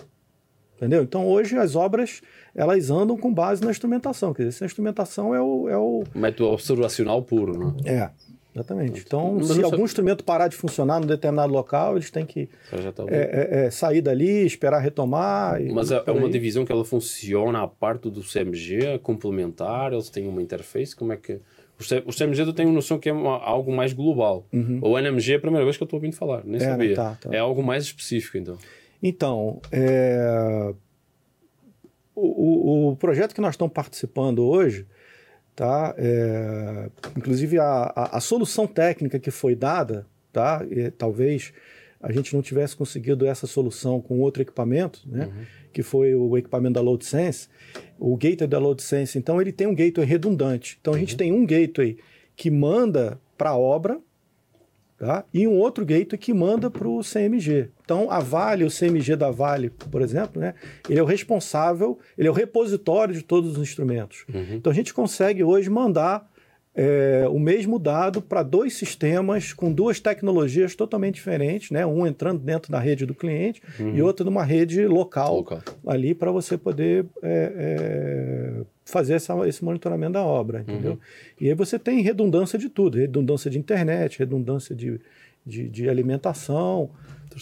Entendeu? Então, hoje, as obras elas andam com base na instrumentação. Quer dizer, essa instrumentação é o. É o... Método observacional puro, né? É. Exatamente. Então, Mas se algum instrumento parar de funcionar num determinado local, eles têm que tá é, é, é, sair dali, esperar retomar. Mas é, é uma divisão que ela funciona a parte do CMG, complementar, eles têm uma interface, como é que... O CMG eu tenho noção que é uma, algo mais global. Uhum. O NMG é a primeira vez que eu estou ouvindo falar, nem é, sabia. Tá, tá. É algo mais específico, então. Então, é o, o, projeto que nós estamos participando hoje, tá? É, inclusive a, a, a, solução técnica que foi dada, tá? E, talvez a gente não tivesse conseguido essa solução com outro equipamento, né? Uhum. Que foi o equipamento da LoadSense, o gateway da LoadSense. Então ele tem um gateway redundante. Então a gente uhum. tem um gateway que manda para a obra, tá? E um outro gateway que manda para o CMG. Então, a Vale, o CMG da Vale, por exemplo, né, ele é o responsável, ele é o repositório de todos os instrumentos. Uhum. Então, a gente consegue hoje mandar é, o mesmo dado para dois sistemas com duas tecnologias totalmente diferentes, né? um entrando dentro da rede do cliente uhum. e outro numa rede local, local. ali para você poder é, é, fazer essa, esse monitoramento da obra, entendeu? Uhum. E aí você tem redundância de tudo, redundância de internet, redundância de, de, de alimentação,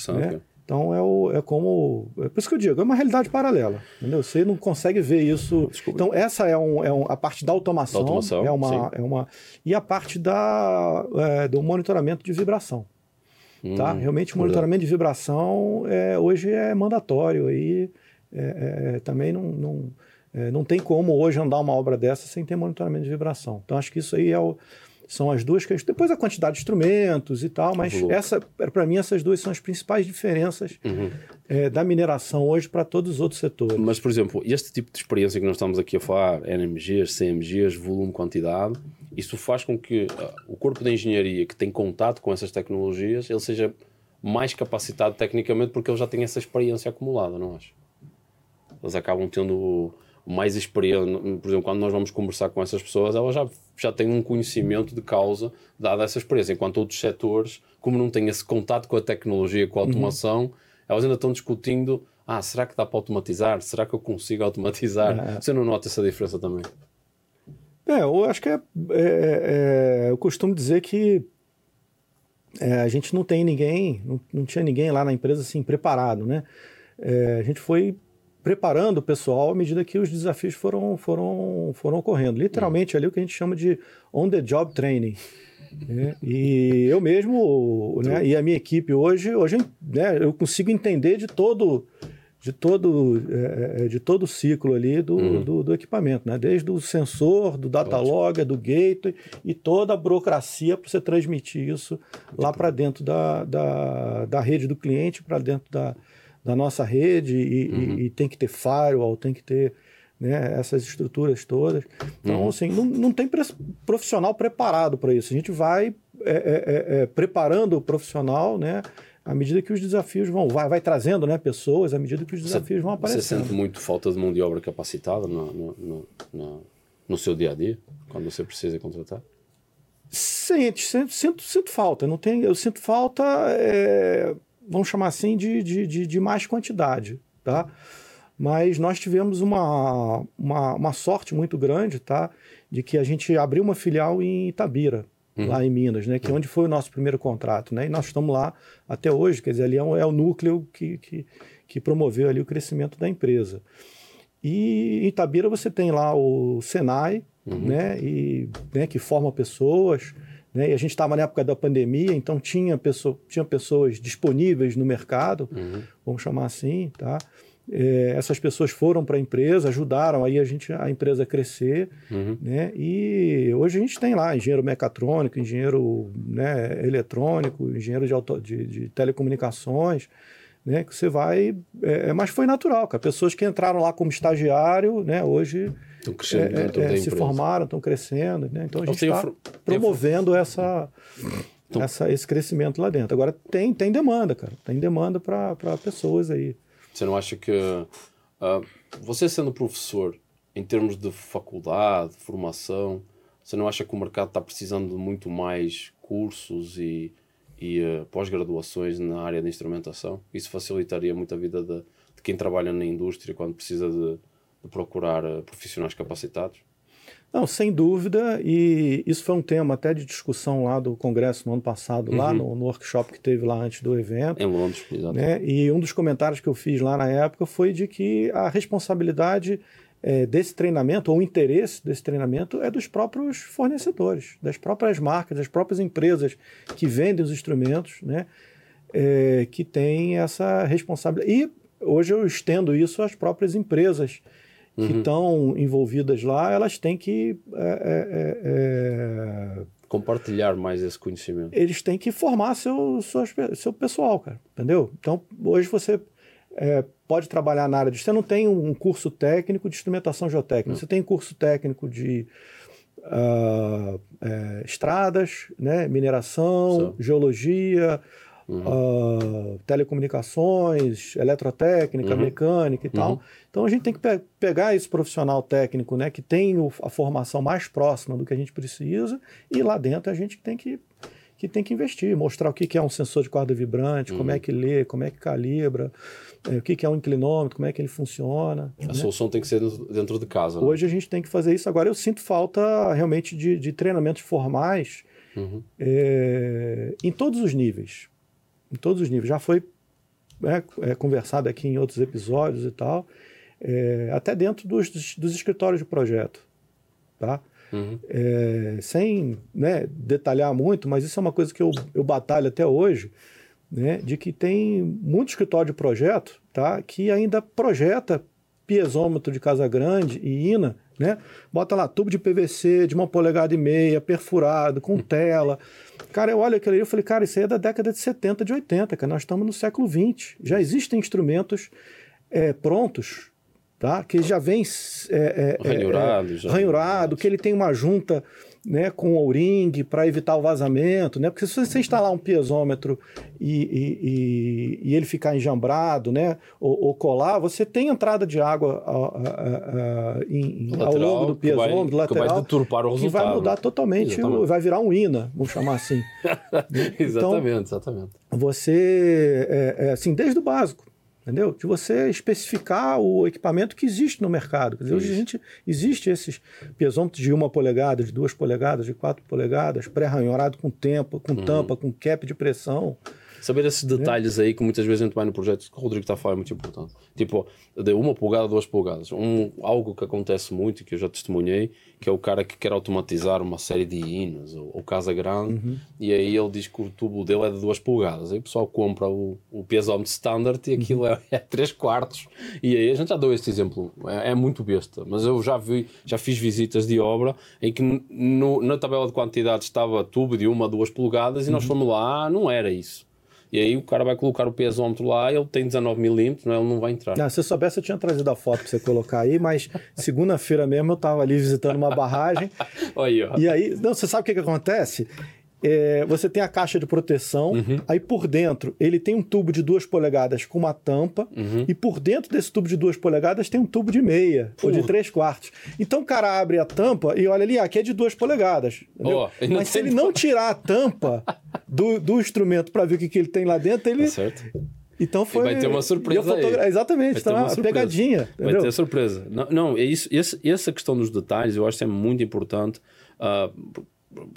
né? Então é, o, é como. É por isso que eu digo, é uma realidade paralela. Entendeu? Você não consegue ver isso. Desculpa. Então, essa é, um, é um, a parte da automação. Da automação é, uma, é uma. E a parte da, é, do monitoramento de vibração. Hum, tá? Realmente, o monitoramento de vibração é, hoje é mandatório. Aí é, é, também não, não, é, não tem como hoje andar uma obra dessa sem ter monitoramento de vibração. Então, acho que isso aí é o são as duas questões. Depois a quantidade de instrumentos e tal, mas essa, para mim, essas duas são as principais diferenças uhum. é, da mineração hoje para todos os outros setores. Mas, por exemplo, este tipo de experiência que nós estamos aqui a falar, NMGs, CMGs, volume, quantidade, isso faz com que uh, o corpo de engenharia que tem contato com essas tecnologias, ele seja mais capacitado tecnicamente porque ele já tem essa experiência acumulada, não acho? Eles acabam tendo mais experiente, por exemplo, quando nós vamos conversar com essas pessoas, elas já, já têm um conhecimento de causa dada essa experiência, enquanto outros setores, como não têm esse contato com a tecnologia, com a automação, uhum. elas ainda estão discutindo, ah, será que dá para automatizar? Será que eu consigo automatizar? É. Você não nota essa diferença também? É, eu acho que é, é, é eu costumo dizer que é, a gente não tem ninguém, não, não tinha ninguém lá na empresa assim preparado, né? É, a gente foi preparando o pessoal à medida que os desafios foram, foram, foram ocorrendo. Literalmente ali o que a gente chama de on-the-job training. Né? E eu mesmo, né, e a minha equipe hoje, hoje né, eu consigo entender de todo de todo é, é de todo o ciclo ali do, uhum. do, do, equipamento, né? desde o sensor, do data logger, do gateway e toda a burocracia para você transmitir isso lá para dentro da, da, da rede do cliente, para dentro da, da nossa rede e, uhum. e, e tem que ter firewall, tem que ter né, essas estruturas todas. Então, uhum. assim, não, não tem profissional preparado para isso. A gente vai é, é, é, é, preparando o profissional, né? À medida que os desafios vão, vai, vai trazendo né, pessoas, à medida que os desafios você, vão aparecendo. Você sente muito falta de mão de obra capacitada no, no, no, no, no seu dia a dia, quando você precisa contratar? Sente, sinto, sinto, sinto falta. Não tem, eu sinto falta. É vamos chamar assim, de, de, de, de mais quantidade, tá? Mas nós tivemos uma, uma, uma, sorte muito grande, tá? De que a gente abriu uma filial em Itabira, uhum. lá em Minas, né? Que é onde foi o nosso primeiro contrato, né? E nós estamos lá até hoje, quer dizer, ali é, um, é o núcleo que, que, que promoveu ali o crescimento da empresa. E em Itabira você tem lá o Senai, uhum. né? E, né, que forma pessoas, né? E a gente estava na época da pandemia, então tinha, pessoa, tinha pessoas disponíveis no mercado, uhum. vamos chamar assim, tá? É, essas pessoas foram para a empresa, ajudaram aí a gente a empresa a crescer, uhum. né? E hoje a gente tem lá engenheiro mecatrônico, engenheiro né, eletrônico, engenheiro de, auto, de, de telecomunicações, né? Que você vai, é, é mas foi natural, cara. Pessoas que entraram lá como estagiário, né? Hoje Estão crescendo é, é, da Se formaram, estão crescendo, né? Então a gente está promovendo essa, então, essa, esse crescimento lá dentro. Agora tem, tem demanda, cara. Tem demanda para pessoas aí. Você não acha que uh, você sendo professor, em termos de faculdade, formação, você não acha que o mercado está precisando de muito mais cursos e, e uh, pós-graduações na área de instrumentação? Isso facilitaria muito a vida de, de quem trabalha na indústria quando precisa de de procurar eh, profissionais capacitados? Não, sem dúvida, e isso foi um tema até de discussão lá do Congresso no ano passado, uhum. lá no, no, workshop que teve lá antes do evento. Em Londres, exato. Né? E um dos comentários que eu fiz lá na época foi de que a responsabilidade é, desse treinamento, ou o interesse desse treinamento, é dos próprios fornecedores, das próprias marcas, das próprias empresas que vendem os instrumentos, né? É, que têm essa responsabilidade. E hoje eu estendo isso às próprias empresas que uhum. estão envolvidas lá, elas têm que. É, é, é, é, Compartilhar mais esse conhecimento. Eles têm que formar seu, seu, seu pessoal, cara. Entendeu? Então, hoje você é, pode trabalhar na área de. Você não tem um curso técnico de instrumentação geotécnica, você tem curso técnico de. Uh, estradas, né, mineração, geologia, uhum. uh, telecomunicações, eletrotécnica, uhum. mecânica e uhum. tal. Então a gente tem que pe pegar esse profissional técnico, né, que tem o, a formação mais próxima do que a gente precisa, e lá dentro a gente tem que que tem que investir, mostrar o que, que é um sensor de corda vibrante, como é uhum. que lê, como é que calibra, é, o que, é um inclinômetro, como é que ele funciona. A né? solução tem que ser dentro de casa. Né? Hoje a gente tem que fazer isso. Agora eu sinto falta realmente de, de treinamentos formais uhum. é, em todos os níveis em todos os níveis. Já foi né, é, conversado aqui em outros episódios e tal, é, até dentro dos, dos escritórios de projeto, tá? Uhum. É, sem né, detalhar muito, mas isso é uma coisa que eu, eu batalho até hoje, né, de que tem muito escritório de projeto tá, que ainda projeta piezômetro de casa grande e INA, né? Bota lá tubo de PVC de uma polegada e meia, perfurado, com tela. Cara, eu olho aquilo ali e falei, cara, isso aí é da década de 70, de 80, cara. Nós estamos no século 20. Já existem instrumentos é, prontos, tá? Que já vem é, é, ranhurado, é, ranhurado, que ele tem uma junta né, com o ring para evitar o vazamento, né? Porque se você instalar um piezômetro e, e, e, e ele ficar enjambrado, né, ou, ou, colar, você tem entrada de água a, a, a, em, lateral, ao longo do piezômetro que vai, lateral, que vai o. Que vai mudar totalmente, exatamente. vai virar um INA, vamos chamar assim. exatamente, então, exatamente. Você, é, é, assim, desde o básico, entendeu? De você especificar o equipamento que existe no mercado. Quer dizer, hoje a gente existe esses piezômetros de uma polegada, de duas polegadas, de quatro polegadas, pré-ranhorado com tempo, com uhum. tampa, com cap de pressão. Saber esses detalhes aí que muitas vezes a gente vai no projeto que o Rodrigo está a falar é muito importante. Tipo, de uma polegada, duas polegadas. Um, algo que acontece muito, que eu já testemunhei, que é o cara que quer automatizar uma série de hinos ou, ou casa grande, uhum. e aí ele diz que o tubo dele é de duas polegadas. Aí o pessoal compra o, o piezómetro standard e aquilo é, é 3 quartos. E aí a gente já deu este exemplo. É, é, muito besta, mas eu já vi, já fiz visitas de obra em que no, na tabela de quantidades estava tubo de uma, duas polegadas e nós uhum. fomos lá, não era isso. E aí o cara vai colocar o pesômetro lá, ele tem 19 milímetros, né? ele não vai entrar. Não, se eu soubesse, eu tinha trazido a foto para você colocar aí, mas segunda-feira mesmo eu estava ali visitando uma barragem. aí, ó. E aí, não, você sabe o que, que acontece? É, você tem a caixa de proteção, uhum. aí por dentro ele tem um tubo de duas polegadas com uma tampa, uhum. e por dentro desse tubo de duas polegadas tem um tubo de meia, ou de três quartos. Então o cara abre a tampa e olha ali, aqui é de duas polegadas. Oh, Mas se ele não tirar a tampa do, do instrumento para ver o que, que ele tem lá dentro, ele. Tá certo. Então foi. E vai ter uma surpresa. Fotogra... Exatamente, vai tá uma, uma pegadinha. Vai ter surpresa. Não, não é isso, esse, essa questão dos detalhes eu acho que é muito importante. Uh,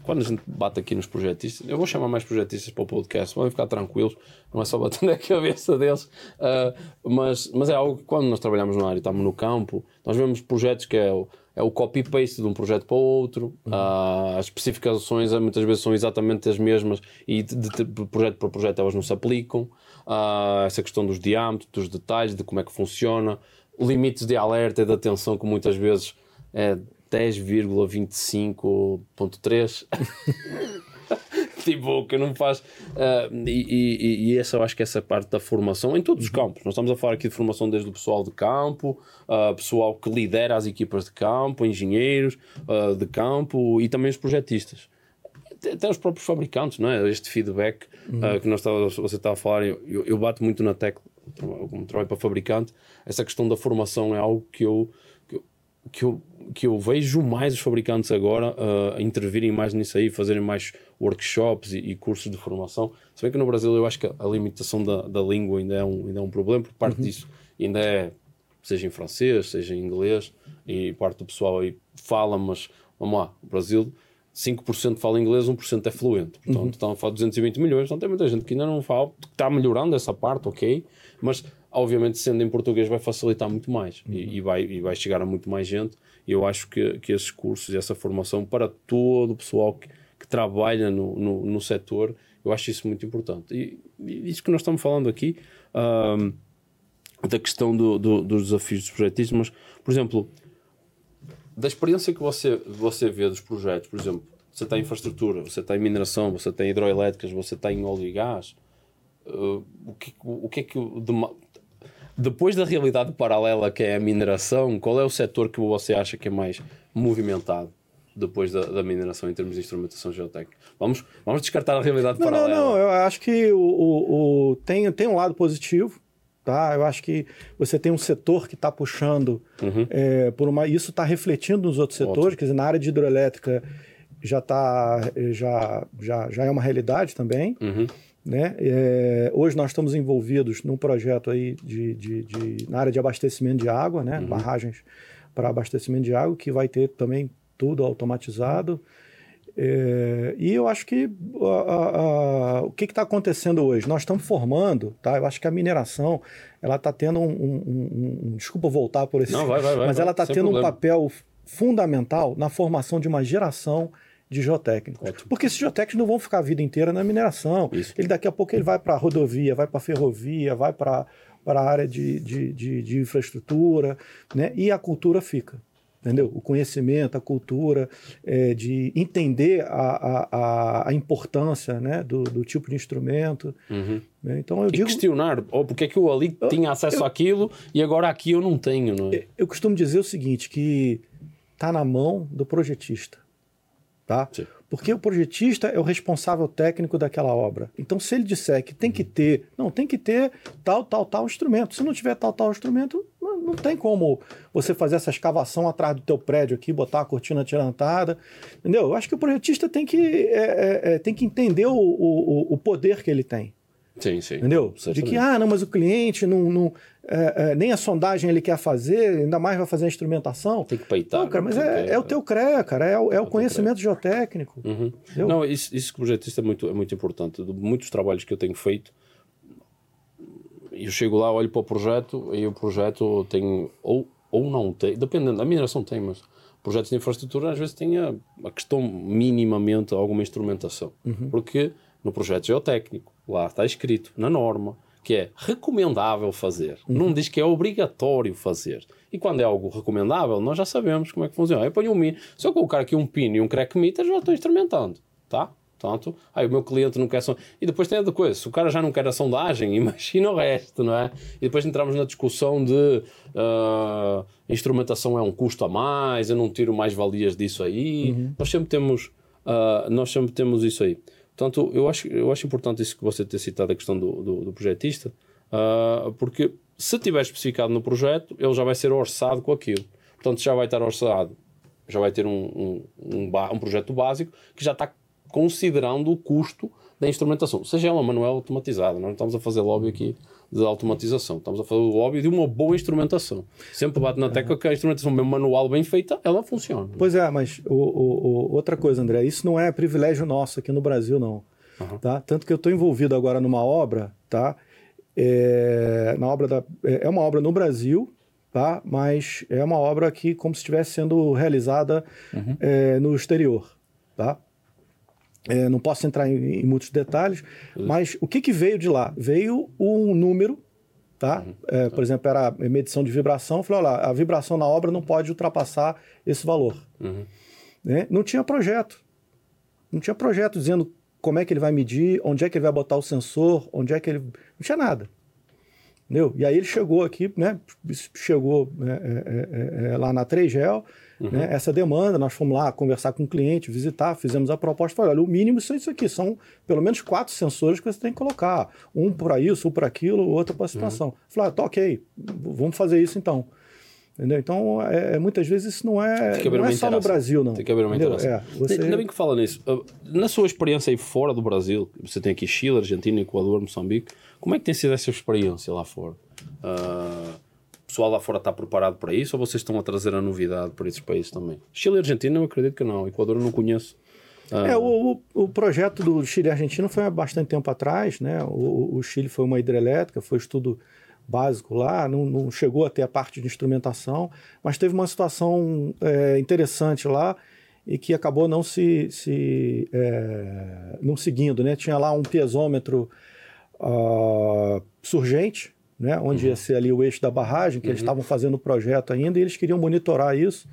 quando a gente bate aqui nos projetistas, eu vou chamar mais projetistas para o podcast, podem ficar tranquilos, não é só bater na cabeça deles, uh, mas, mas é algo que quando nós trabalhamos na área, estamos no campo, nós vemos projetos que é o, é o copy-paste de um projeto para o outro, uhum. uh, as especificações eh, muitas vezes são exatamente as mesmas e de, de, de projeto para projeto elas não se aplicam, uh, essa questão dos diâmetros, dos detalhes, de como é que funciona, limites de alerta e de atenção que muitas vezes é 10,25.3. tipo, que não faz. Uh, e, e, e, essa eu acho que essa parte da formação em todos os uhum. campos. Nós estamos a falar aqui de formação desde o pessoal de campo, uh, pessoal que lidera as equipas de campo, engenheiros uh, de campo e também os projetistas. Até os próprios fabricantes, não é? Este feedback uhum. que nós estava, você estava a falar, eu, eu bato muito na tecla, como trabalho para fabricante, essa questão da formação é algo que eu, que eu, que eu que eu vejo mais os fabricantes agora uh, a intervirem mais nisso aí, fazerem mais workshops e, e, cursos de formação. Se bem que no Brasil eu acho que a limitação da, da língua ainda é, um, ainda é um problema, por parte uhum. disso ainda é, seja em francês, seja em inglês, e parte do pessoal aí fala, mas vamos lá, o Brasil 5% fala inglês, 1% é fluente. Portanto, uhum. estão a falar 220 milhões, então tem muita gente que ainda não fala, está melhorando essa parte, ok, mas obviamente sendo em português vai facilitar muito mais uhum. e, e, vai, e vai chegar a muito mais gente eu acho que, que esses cursos e essa formação para todo o pessoal que, que trabalha no, no, no setor, eu acho isso muito importante. E, e isso que nós estamos falando aqui, um, da questão do, do, dos desafios dos projetistas, mas, por exemplo, da experiência que você, você vê dos projetos, por exemplo, você tem infraestrutura, você tem mineração, você tem hidroelétricas, você tem óleo e gás, uh, o, que, o, o que é que depois da realidade paralela que é a mineração, qual é o setor que você acha que é mais movimentado? depois da, da, mineração em termos de instrumentação geotécnica. Vamos, vamos descartar a realidade não, paralela. Não, não, eu acho que o, o, o, tem, tem um lado positivo, tá? Eu acho que você tem um setor que está puxando uhum. é, por uma... Isso está refletindo nos outros setores, Ótimo. quer dizer, na área de hidroelétrica já, tá, já, já, já é uma realidade também. Uhum. Né? É, hoje nós estamos envolvidos num projeto aí de, de, de na área de abastecimento de água, né? Uhum. barragens para abastecimento de água, que vai ter também tudo automatizado. É, e eu acho que a, a, a, o que está acontecendo hoje? Nós estamos formando, tá? Eu acho que a mineração ela está tendo um, um, um, Desculpa voltar por esse. Não, vai, vai, vai, mas ela está tendo problema. um papel fundamental na formação de uma geração de geotécnicos. Ótimo. Porque esses geotécnicos não vão ficar a vida inteira na mineração. Isso. Ele daqui a pouco ele vai para a rodovia, vai para a ferrovia, vai para a área de, de, de, de infraestrutura, né? e a cultura fica entendeu? O conhecimento, a cultura, é, de entender a, a, a importância né, do, do, tipo de instrumento. Uhum. Né? Então eu e digo, questionar, ou oh, porque é que eu ali eu, tinha acesso eu, àquilo e agora aqui eu não tenho. Não é? Eu costumo dizer o seguinte, que está na mão do projetista. Tá? Sim. Porque o projetista é o responsável técnico daquela obra. Então, se ele disser que tem que uhum. ter, não, tem que ter tal, tal, tal instrumento. Se não tiver tal, tal instrumento, não, não tem como você fazer essa escavação atrás do teu prédio aqui, botar a cortina tirantada, entendeu? Eu acho que o projetista tem que, é, é, é tem que entender o, o, o poder que ele tem. Sim, sim. Entendeu? De que, ah, não, mas o cliente não. não é, é, nem a sondagem ele quer fazer, ainda mais vai fazer a instrumentação. Tem que peitar. Não, cara, mas é, é, o teu CREA, cara, é, o, é o conhecimento geotécnico. Uhum. Não, isso, isso que o projetista é muito, é muito importante. De muitos trabalhos que eu tenho feito, eu chego lá, olho para o projeto e o projeto tem, ou, ou não tem, dependendo, a mineração tem, mas projetos de infraestrutura às vezes tem a, questão minimamente alguma instrumentação. Uhum. Porque no projeto geotécnico, lá está escrito, na norma, que é recomendável fazer. Uhum. Não diz que é obrigatório fazer. E quando é algo recomendável, nós já sabemos como é que funciona. Eu ponho um. Se eu colocar aqui um pino e um crack meter, já estou instrumentando. Tá? Portanto, aí o meu cliente não quer sondagem. E depois tem a coisa, se o cara já não quer a sondagem, imagina o resto, não é? E depois entramos na discussão de uh, instrumentação é um custo a mais, eu não tiro mais valias disso aí. Uhum. Nós sempre temos uh, nós sempre temos isso aí. Portanto, eu acho, eu acho importante isso que você ter citado, a questão do, do, do projetista, uh, porque se tiver especificado no projeto, ele já vai ser orçado com aquilo. Portanto, já vai estar orçado, já vai ter um, um, um, um projeto básico que já está considerando o custo da instrumentação, seja ela manual automatizada. Nós não estamos a fazer lobby aqui de automatização, estamos a fazer o lobby de uma boa instrumentação. Sempre bate na tecla que a instrumentação bem manual, bem feita, ela funciona. Pois é, mas o, o, o, outra coisa, André, isso não é privilégio nosso aqui no Brasil, não. Uhum. Tá? Tanto que eu estou envolvido agora numa obra, tá? É, na obra da, é, é uma obra no Brasil, tá? mas é uma obra que como se estivesse sendo realizada uhum. é, no exterior. Tá? É, não posso entrar em, em muitos detalhes, uhum. mas o que, que veio de lá? Veio um número, tá? Uhum. É, por exemplo, era medição de vibração. Falou, olha, a vibração na obra não pode ultrapassar esse valor. Uhum. Né? Não tinha projeto. Não tinha projeto dizendo como é que ele vai medir, onde é que ele vai botar o sensor, onde é que ele. Não tinha nada. Entendeu? E aí ele chegou aqui, né? Chegou né, é, é, é lá na 3GEL, Uhum. Né, essa demanda, nós fomos lá conversar com o cliente, visitar, fizemos a proposta, falei, olha, o mínimo são isso aqui, são pelo menos quatro sensores que você tem que colocar, um para isso, um para aquilo, outro para a situação. Uhum. Falei, ah, tá ok, vamos fazer isso então. Entendeu? Então, é, é muitas vezes isso não é, não é só no Brasil, não. Tem que haver uma interação. É, você... Ainda bem que fala nisso. Uh, na sua experiência aí fora do Brasil, você tem aqui Chile, Argentina, Equador, Moçambique, como é que tem sido essa experiência lá fora? Uh, pessoal lá fora está preparado para isso ou vocês estão a trazer a novidade para esses países também? Chile e Argentina eu acredito que não, Equador eu não conheço. Ah. É, o, o, projeto do Chile e Argentina foi há bastante tempo atrás, né? O, o Chile foi uma hidrelétrica, foi estudo básico lá, não, não, chegou a ter a parte de instrumentação, mas teve uma situação é, interessante lá e que acabou não se, se é, não seguindo, né? Tinha lá um piezômetro uh, surgente, né, onde uhum. ia ser ali o eixo da barragem, que uhum. eles estavam fazendo o projeto ainda, e eles queriam monitorar isso.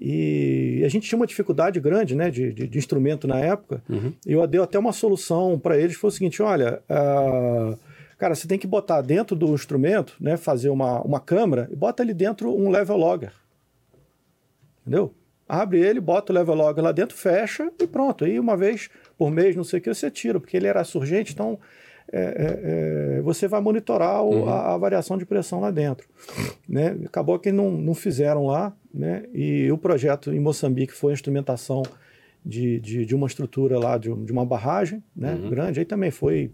E a gente tinha uma dificuldade grande né, de, de, de instrumento na época, uhum. e eu dei até uma solução para eles, foi o seguinte, olha, uh, cara, você tem que botar dentro do instrumento, né, fazer uma, uma câmera, e bota ali dentro um level logger. Entendeu? Abre ele, bota o level logger lá dentro, fecha e pronto. Aí uma vez por mês, não sei o que, você tira, porque ele era surgente, então é, é, é, você vai monitorar o, uhum. a, a, variação de pressão lá dentro. Né? Acabou que não, não fizeram lá, né? e o projeto em Moçambique foi a instrumentação de, de, de uma estrutura lá, de, de uma barragem né? Uhum. grande, aí também foi,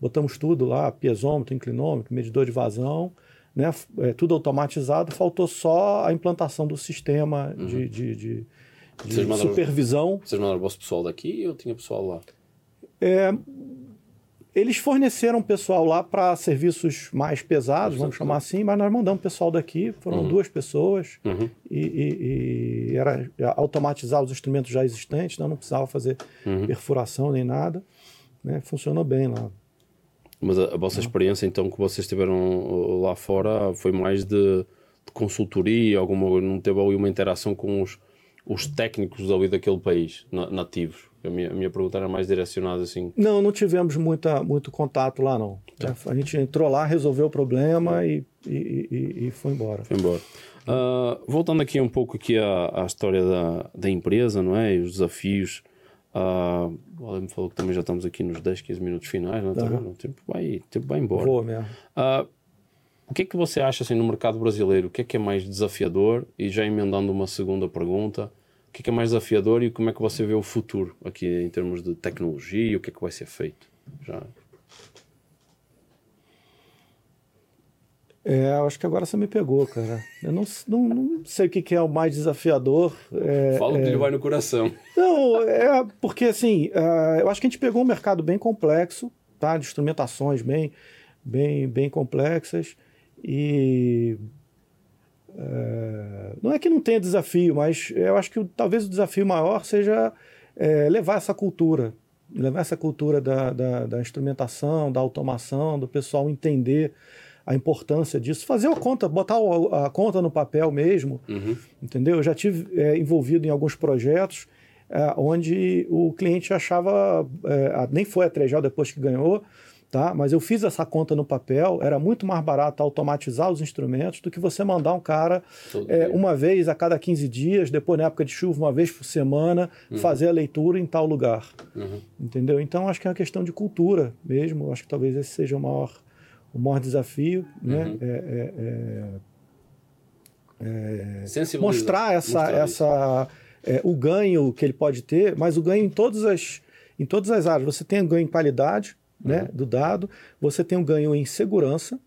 botamos tudo lá, piezômetro, inclinômetro, medidor de vazão, né? É, tudo automatizado, faltou só a implantação do sistema uhum. de, de, de, de vocês supervisão. Mandaram, vocês mandaram o vosso pessoal daqui ou tinha pessoal lá? É, eles forneceram pessoal lá para serviços mais pesados, vamos chamar assim, mas nós mandamos pessoal daqui, foram uhum. duas pessoas, uhum. e, e, e, era automatizar os instrumentos já existentes, não, não precisava fazer uhum. perfuração nem nada. Né? Funcionou bem lá. Mas a, a vossa experiência, então, que vocês tiveram lá fora, foi mais de, de consultoria? Alguma, não teve ali uma interação com os, os técnicos ali daquele país, nativos? A minha, a minha pergunta era mais direcionada assim. Não, não tivemos muita, muito contato lá, não. Tá. A gente entrou lá, resolveu o problema e, e, e, e foi embora. Foi embora. Uh, voltando aqui um pouco aqui à, à história da, da empresa, não é? E os desafios. Uh, o me falou que também já estamos aqui nos 10, 15 minutos finais, não é? Tá O tempo vai, o tempo vai embora. Vou mesmo. Uh, o que é que você acha assim, no mercado brasileiro? O que é que é mais desafiador? E já emendando uma segunda pergunta, o que é, que é mais desafiador e como é que você vê o futuro aqui em termos de tecnologia e o que é que vai ser feito? Já. É, acho que agora você me pegou, cara. Eu não, não, não sei o que, que é o mais desafiador. É, Fala é... que ele vai no coração. Não, é porque assim, uh, eu acho que a gente pegou um mercado bem complexo, tá? De instrumentações bem, bem, bem complexas e é, não é que não tenha desafio, mas eu acho que talvez o desafio maior seja é, levar essa cultura, levar essa cultura da, da, da, instrumentação, da automação, do pessoal entender a importância disso, fazer a conta, botar a, conta no papel mesmo, uhum. entendeu? Eu já tive é, envolvido em alguns projetos é, onde o cliente achava, é, nem foi a depois que ganhou, tá? Mas eu fiz essa conta no papel, era muito mais barato automatizar os instrumentos do que você mandar um cara é, uma vez a cada 15 dias, depois na época de chuva, uma vez por semana, uhum. fazer a leitura em tal lugar. Uhum. Entendeu? Então acho que é uma questão de cultura mesmo, acho que talvez esse seja o maior, o maior desafio, né? Uhum. É, é, é mostrar essa, mostrar essa é, o ganho que ele pode ter, mas o ganho em todas as em todas as áreas. Você tem ganho em qualidade, né, uhum. do dado, você tem um ganho em segurança,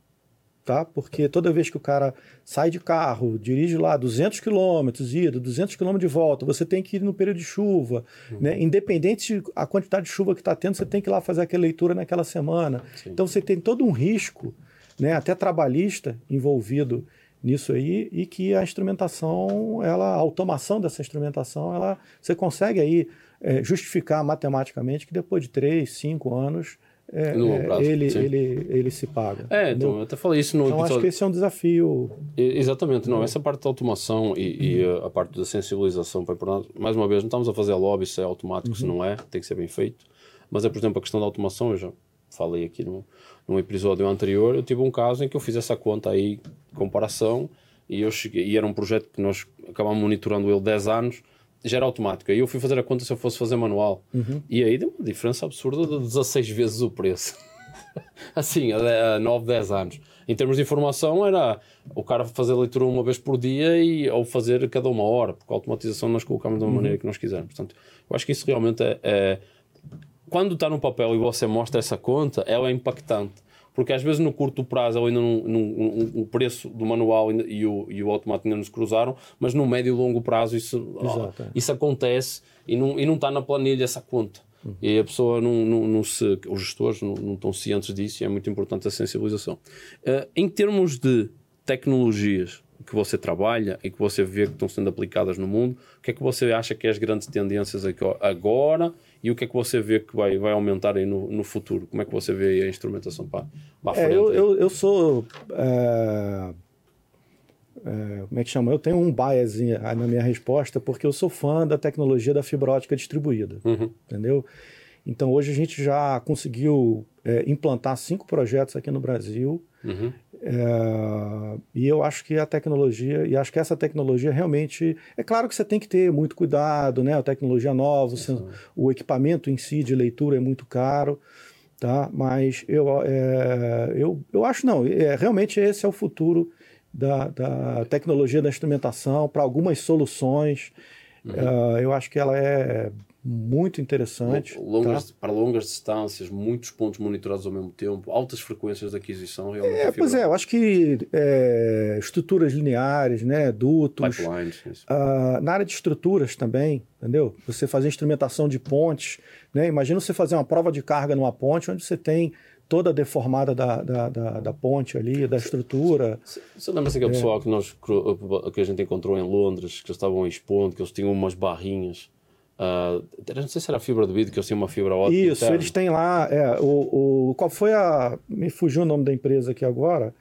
tá? Porque toda vez que o cara sai de carro, dirige lá 200 quilômetros, ida, 200 quilômetros de volta, você tem que ir no período de chuva, uhum. né? Independente da quantidade de chuva que está tendo, você tem que ir lá fazer aquela leitura naquela semana. Sim. Então você tem todo um risco, né, até trabalhista envolvido nisso aí e que a instrumentação, ela, a automação dessa instrumentação, ela, você consegue aí é, justificar matematicamente que depois de três, cinco anos é, prazo, ele, ele, ele se paga. É, então, eu até falei isso no então, episódio. acho que esse é um desafio. exatamente, não, essa parte da automação e, e a parte da sensibilização importante. Mais uma vez, não estamos a fazer lobby, isso é automático, uhum. se não é, tem que ser bem feito. Mas é, por exemplo, a questão da automação, eu já falei aqui no, num episódio anterior, eu tive um caso em que eu fiz essa conta aí, comparação, e eu cheguei, e era um projeto que nós acabamos monitorando ele 10 anos, já era automático. Aí eu fui fazer a conta se eu fosse fazer manual. Uhum. E aí deu uma diferença absurda de 16 vezes o preço. assim, a 9, 10 anos. Em termos de informação, era o cara fazer leitura uma vez por dia e, ou fazer cada uma hora, porque a automatização nós colocamos de uma uhum. maneira que nós quisermos. Portanto, eu acho que isso realmente é, é. Quando está no papel e você mostra essa conta, ela é impactante porque às vezes no curto prazo ainda não, não, o preço do manual e o, e o automático ainda não se cruzaram, mas no médio e longo prazo isso, ó, é. isso acontece e não, e não está na planilha essa conta. Uhum. E a pessoa não, não, não, se, os gestores não, não estão cientes disso e é muito importante a sensibilização. Uh, em termos de tecnologias que você trabalha e que você vê que estão sendo aplicadas no mundo, o que é que você acha que é as grandes tendências agora e o que é que você vê que vai, vai aumentar aí no, no futuro? Como é que você vê a instrumentação para, a frente? É, eu, eu, eu, sou. É, é, como é que chama? Eu tenho um bias na minha resposta, porque eu sou fã da tecnologia da fibra ótica distribuída. Uhum. Entendeu? Então hoje a gente já conseguiu é, implantar cinco projetos aqui no Brasil. Uhum. É, e eu acho que a tecnologia, e acho que essa tecnologia realmente. É claro que você tem que ter muito cuidado, né? A tecnologia nova, o, o equipamento em si de leitura é muito caro, tá? Mas eu, é, eu, eu acho não, é, realmente esse é o futuro da, da tecnologia da instrumentação para algumas soluções. Uhum. Uh, eu acho que ela é muito interessante. Longas, tá? Para longas distâncias, muitos pontos monitorados ao mesmo tempo, altas frequências de aquisição. Realmente é, pois é, eu acho que é, estruturas lineares, né, dutos. Pipelines. Uh, na área de estruturas também, entendeu? Você fazer instrumentação de pontes. Né? Imagina você fazer uma prova de carga numa ponte onde você tem toda deformada da, da, da, da ponte ali, da estrutura. Você lembra-se aquele é. pessoal que, nós, que a gente encontrou em Londres, que eles estavam expondo, que eles tinham umas barrinhas Uh, não sei se era fibra do vidro, que eu tinha uma fibra ótica. Isso, interna. eles têm lá. É, o, o, qual foi a. Me fugiu o nome da empresa aqui agora,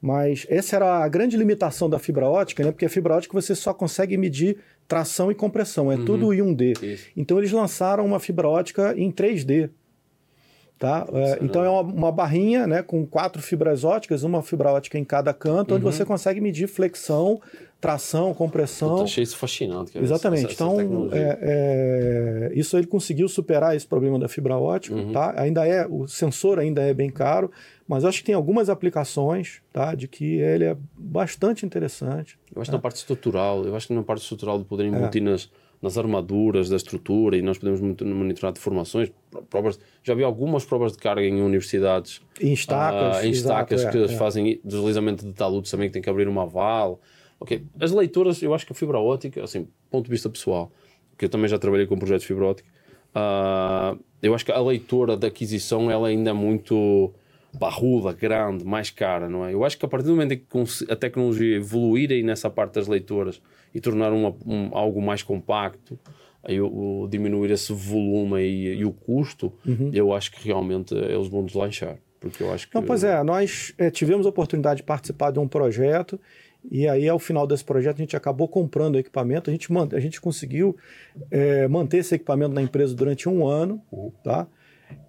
mas essa era a grande limitação da fibra ótica, né? Porque a fibra ótica você só consegue medir tração e compressão, é uhum. tudo em 1D. Isso. Então eles lançaram uma fibra ótica em 3D. Tá? É, então é uma, uma, barrinha né, com quatro fibras óticas, uma fibra ótica em cada canto, uhum. onde você consegue medir flexão, tração, compressão. Eu achei isso fascinante. Exatamente. Essa, então, essa é, é, isso ele conseguiu superar esse problema da fibra ótica. Uhum. Tá? Ainda é, o sensor ainda é bem caro, mas acho que tem algumas aplicações tá, de que ele é bastante interessante. Eu acho tá? na parte estrutural, eu acho que na parte estrutural de poderem é. nas nas armaduras da estrutura e nós podemos monitorar deformações. Provas, já vi algumas provas de carga em universidades. Em estacas. Uh, em estacas exato, que é, é. fazem deslizamento de taludes também que tem que abrir uma vala. Ok, as leituras, eu acho que a fibra ótica, assim, ponto de vista pessoal, que eu também já trabalhei com projetos de fibra ótica, uh, eu acho que a leitura da aquisição ela ainda é muito barruda, grande, mais cara, não é? Eu acho que a partir do momento em que a tecnologia evoluir aí nessa parte das leitoras e tornar uma, um, algo mais compacto, o diminuir esse volume e, e o custo, uhum. eu acho que realmente eles vão deslanchar. Porque eu acho que... Não, pois é, nós é, tivemos a oportunidade de participar de um projeto e aí, ao final desse projeto, a gente acabou comprando o equipamento. A gente, a gente conseguiu é, manter esse equipamento na empresa durante um ano, uhum. tá?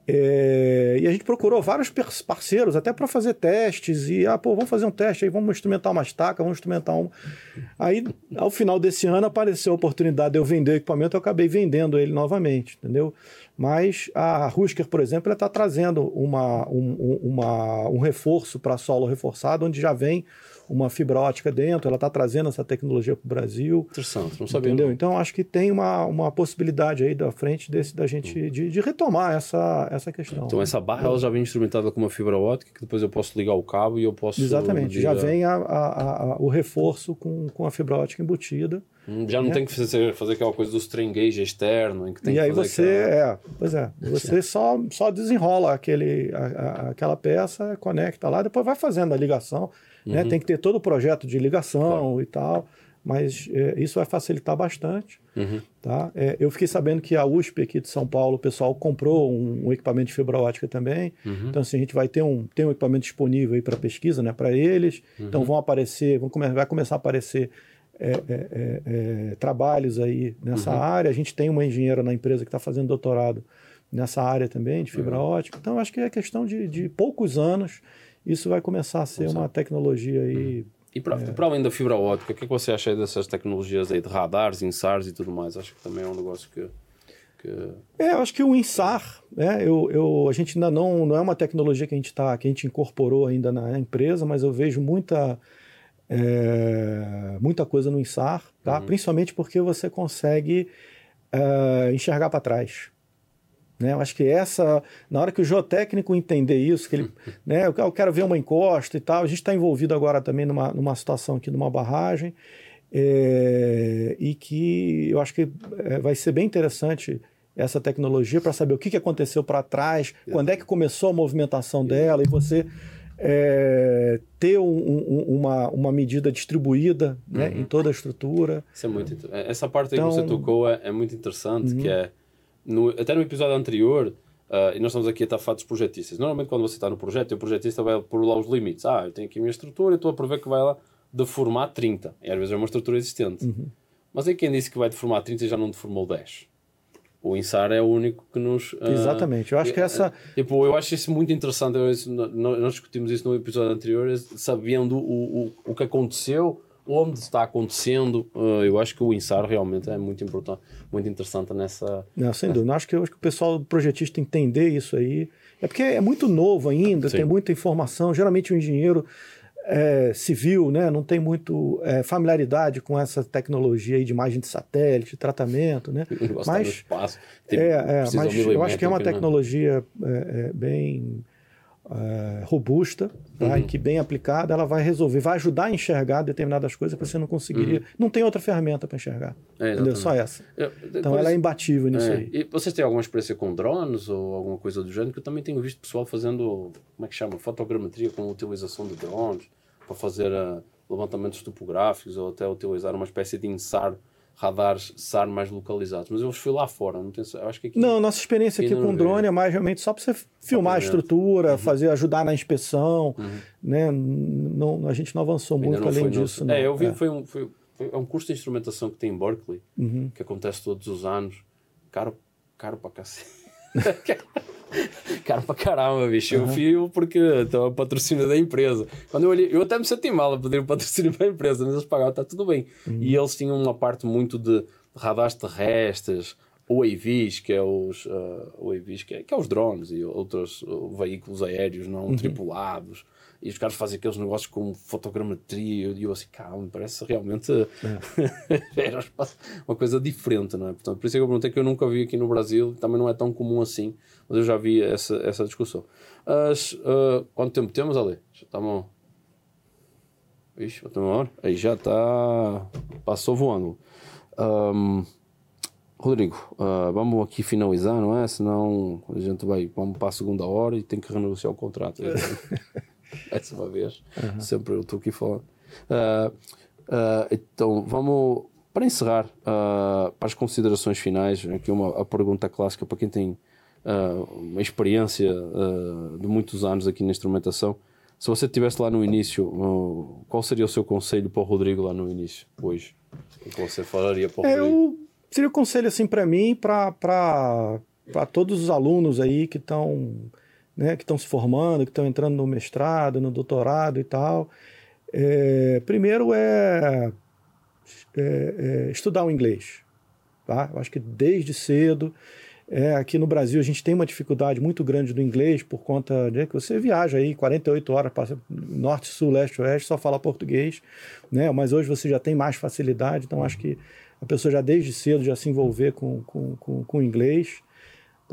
É, e a gente procurou vários parceiros até para fazer testes e ah, pô, vamos fazer um teste aí, vamos instrumentar uma estaca, vamos instrumentar um. Aí, ao final desse ano, apareceu a oportunidade de eu vender o equipamento, eu acabei vendendo ele novamente, entendeu? Mas a Rusker, por exemplo, ela está trazendo uma, um, uma, um reforço para solo reforçado, onde já vem uma fibra ótica dentro, ela está trazendo essa tecnologia para o Brasil. Interessante, não sabia. Entendeu? Não. Então acho que tem uma, uma possibilidade aí da frente desse, da gente hum. de, de retomar essa, essa questão. Então essa barra ela já vem instrumentada com uma fibra ótica, que depois eu posso ligar o cabo e eu posso. Exatamente, já vem a, a, a, o reforço com, com a fibra ótica embutida. Hum, já não né? tem que fazer, fazer aquela coisa do strain gauge externo, em que tem e que aí você, aquela... é, pois é, você só, só desenrola aquele, a, aquela peça, conecta lá, depois vai fazendo a ligação. Né? Uhum. Né? Tem que ter todo o projeto de ligação claro. e tal, mas é, isso vai facilitar bastante. Uhum. Tá? É, eu fiquei sabendo que a USP aqui de São Paulo, o pessoal comprou um, um equipamento de fibra ótica também. Uhum. Então, assim, a gente vai ter um, ter um equipamento disponível para pesquisa né, para eles. Uhum. Então, vão aparecer, vão come vai começar a aparecer é, é, é, é trabalhos aí nessa uhum. área. A gente tem uma engenheira na empresa que está fazendo doutorado nessa área também de fibra ótica. Então, acho que é questão de, de poucos anos isso vai começar a ser uma tecnologia aí. E para, é... para além da fibra ótica, o que, é que você acha dessas tecnologias aí de radares, INSARs e tudo mais? Acho que também é um negócio que. que... É, eu acho que o INSAR, né, eu, eu, a gente ainda não, não é uma tecnologia que a gente tá, que a gente incorporou ainda na empresa, mas eu vejo muita, é, muita coisa no INSAR, tá? Uhum. principalmente porque você consegue é, enxergar para trás. Né? Eu acho que essa, na hora que o geotécnico entender isso, que ele, né, eu quero ver uma encosta e tal, a gente está envolvido agora também numa, numa situação aqui, numa barragem, é, e que eu acho que é, vai ser bem interessante essa tecnologia para saber o que, que aconteceu para trás, quando é que começou a movimentação dela, e você é, ter um, um, uma, uma medida distribuída né, uhum. em toda a estrutura. Isso é muito, essa parte então, que você então tocou é, é muito interessante, uhum. que é no, até no episódio anterior, uh, e nós estamos aqui a estar fatos projetistas. Normalmente, quando você está no projeto, o projetista vai por lá os limites. Ah, eu tenho aqui a minha estrutura, e estou a prever que vai lá deformar 30. E às vezes é uma estrutura existente. Uhum. Mas aí quem disse que vai deformar 30 já não deformou 10. O INSAR é o único que nos. Uh, Exatamente, eu acho que essa. Tipo, eu acho isso muito interessante. nós discutimos isso no episódio anterior, sabendo o, o, o que aconteceu onde está acontecendo, uh, eu acho que o INSAR realmente é muito importante, muito interessante nessa. Não, sem dúvida. Acho que, eu acho que o pessoal projetista entender isso aí. É porque é muito novo ainda, Sim. tem muita informação. Geralmente o engenheiro é, civil, né? não tem muito é, familiaridade com essa tecnologia de imagem de satélite, tratamento, né? Mas, espaço, é, é, mas eu acho que é uma né? tecnologia é, é, bem é, robusta tá? uhum. e que bem aplicada ela vai resolver, vai ajudar a enxergar determinadas coisas que você não conseguiria. Uhum. Não tem outra ferramenta para enxergar. É, entendeu? Só essa. Eu, então ela é imbatível nisso é. aí. E vocês têm alguma experiência com drones ou alguma coisa do gênero? Que eu também tenho visto pessoal fazendo, como é que chama? Fotogrametria com utilização de drones para fazer uh, levantamentos topográficos ou até utilizar uma espécie de INSAR radares SAR mais localizados. Mas eu fui lá fora, não tenho, acho que aqui, Não, nossa experiência aqui com drone é mais realmente só para você filmar a estrutura, uhum. fazer, ajudar na inspeção, uhum. né? Não, a gente não avançou Ainda muito não além disso. Não. É, eu vi, é. Foi, um, foi, foi, é um curso de instrumentação que tem em Berkeley, uhum. que acontece todos os anos. Caro, caro para cacete. Caro pra caramba, bicho. Uhum. Eu fui porque então, é patrocínio da empresa. Quando eu olhei, eu até me senti mal a pedir o patrocínio para a empresa, mas eles pagavam, está tudo bem. Uhum. E eles tinham uma parte muito de radares terrestres, UAVs, que é os uh, UAVs, que é, que é os drones e outros uh, veículos aéreos não uhum. tripulados e os caras fazem aqueles negócios com fotogrametria e eu assim, calma, parece realmente é. era uma coisa diferente, não é? Portanto, por isso é que eu perguntei que eu nunca vi aqui no Brasil, também não é tão comum assim, mas eu já vi essa, essa discussão. As, uh, quanto tempo temos ali? Já estamos. Ixi, já uma hora? Aí já está. Passou voando. Um, Rodrigo, uh, vamos aqui finalizar, não é? Senão a gente vai vamos para a segunda hora e tem que renegociar o contrato. mais uma vez. Uhum. Sempre eu estou aqui falando. Uh, uh, então, vamos, para encerrar, uh, para as considerações finais, aqui uma a pergunta clássica para quem tem uma experiência de muitos anos aqui na instrumentação. Se você estivesse lá no início, qual seria o seu conselho para o Rodrigo lá no início, hoje? O que você falaria para o é, Rodrigo? Eu, seria o conselho assim para mim, para todos os alunos aí que estão né, que estão se formando, que estão entrando no mestrado, no doutorado e tal. É, primeiro é, é, é, estudar o inglês. Tá? Eu acho que desde cedo, é, aqui no Brasil, a gente tem uma dificuldade muito grande do inglês por conta de que você viaja aí 48 horas, norte, sul, leste, oeste, só fala português, né? mas hoje você já tem mais facilidade, então acho que a pessoa já desde cedo já se envolver com, com, com, com inglês.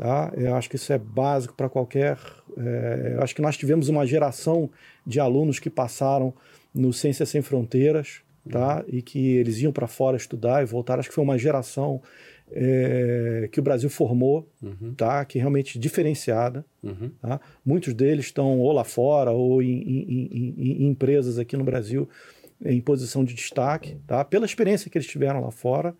Tá? Eu acho que isso é básico para qualquer. É, eu acho que nós tivemos uma geração de alunos que passaram no Ciências Sem Fronteiras tá? e que eles iam para fora estudar e voltaram. Acho que foi uma geração é, que o Brasil formou, uhum. tá? que é realmente diferenciada. Uhum. Tá? Muitos deles estão ou lá fora ou em, em, em, em empresas aqui no Brasil em posição de destaque, tá? pela experiência que eles tiveram lá fora.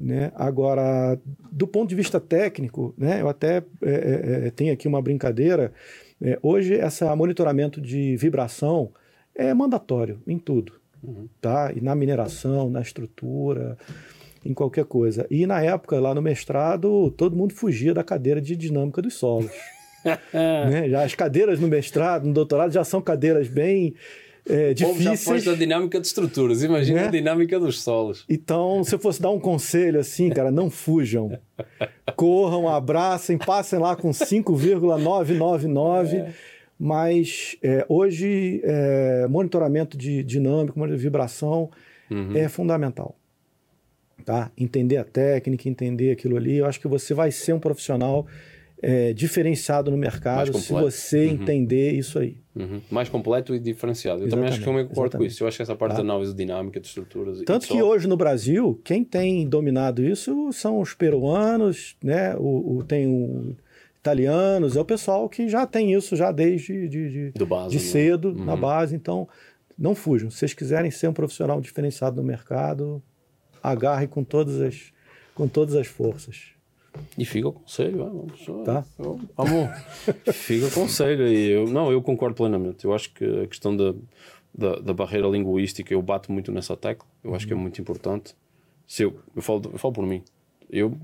Né? Agora, do ponto de vista técnico, né, eu até é, é, é tenho aqui uma brincadeira. É, hoje, esse monitoramento de vibração é mandatório em tudo. Uhum. Tá? E na mineração, na estrutura, em qualquer coisa. E na época, lá no mestrado, todo mundo fugia da cadeira de dinâmica dos solos. né? Já as cadeiras no mestrado, no doutorado, já são cadeiras bem é, difíceis. já pôs a dinâmica de estruturas, imagina né? a dinâmica dos solos. Então, se eu fosse dar um conselho assim, cara, não fujam. Corram, abracem, passem lá com 5,999. É. Mas é, hoje, é, monitoramento de dinâmico, de vibração uhum. é fundamental. Tá? Entender a técnica, entender aquilo ali. Eu acho que você vai ser um profissional é, diferenciado no mercado se você uhum. entender isso aí. Uhum. Mais completo e diferenciado. Eu exatamente, também acho que eu me concordo com isso. Eu acho que essa parte tá. da análise dinâmica de estruturas. Tanto que hoje no Brasil, quem tem dominado isso são os peruanos, né? o, o tem o italianos, é o pessoal que já tem isso já desde de, de, base, de né? cedo, uhum. na base. Então, não fujam. Se vocês quiserem ser um profissional diferenciado no mercado, agarre com todas as, com todas as forças. E fica o conselho, vamos, tá. vamos fica o conselho. E eu, não, eu concordo plenamente. Eu acho que a questão da, da, da barreira linguística, eu bato muito nessa tecla. Eu acho que é uhum. muito importante. Se eu, eu, falo, eu falo por mim. Eu,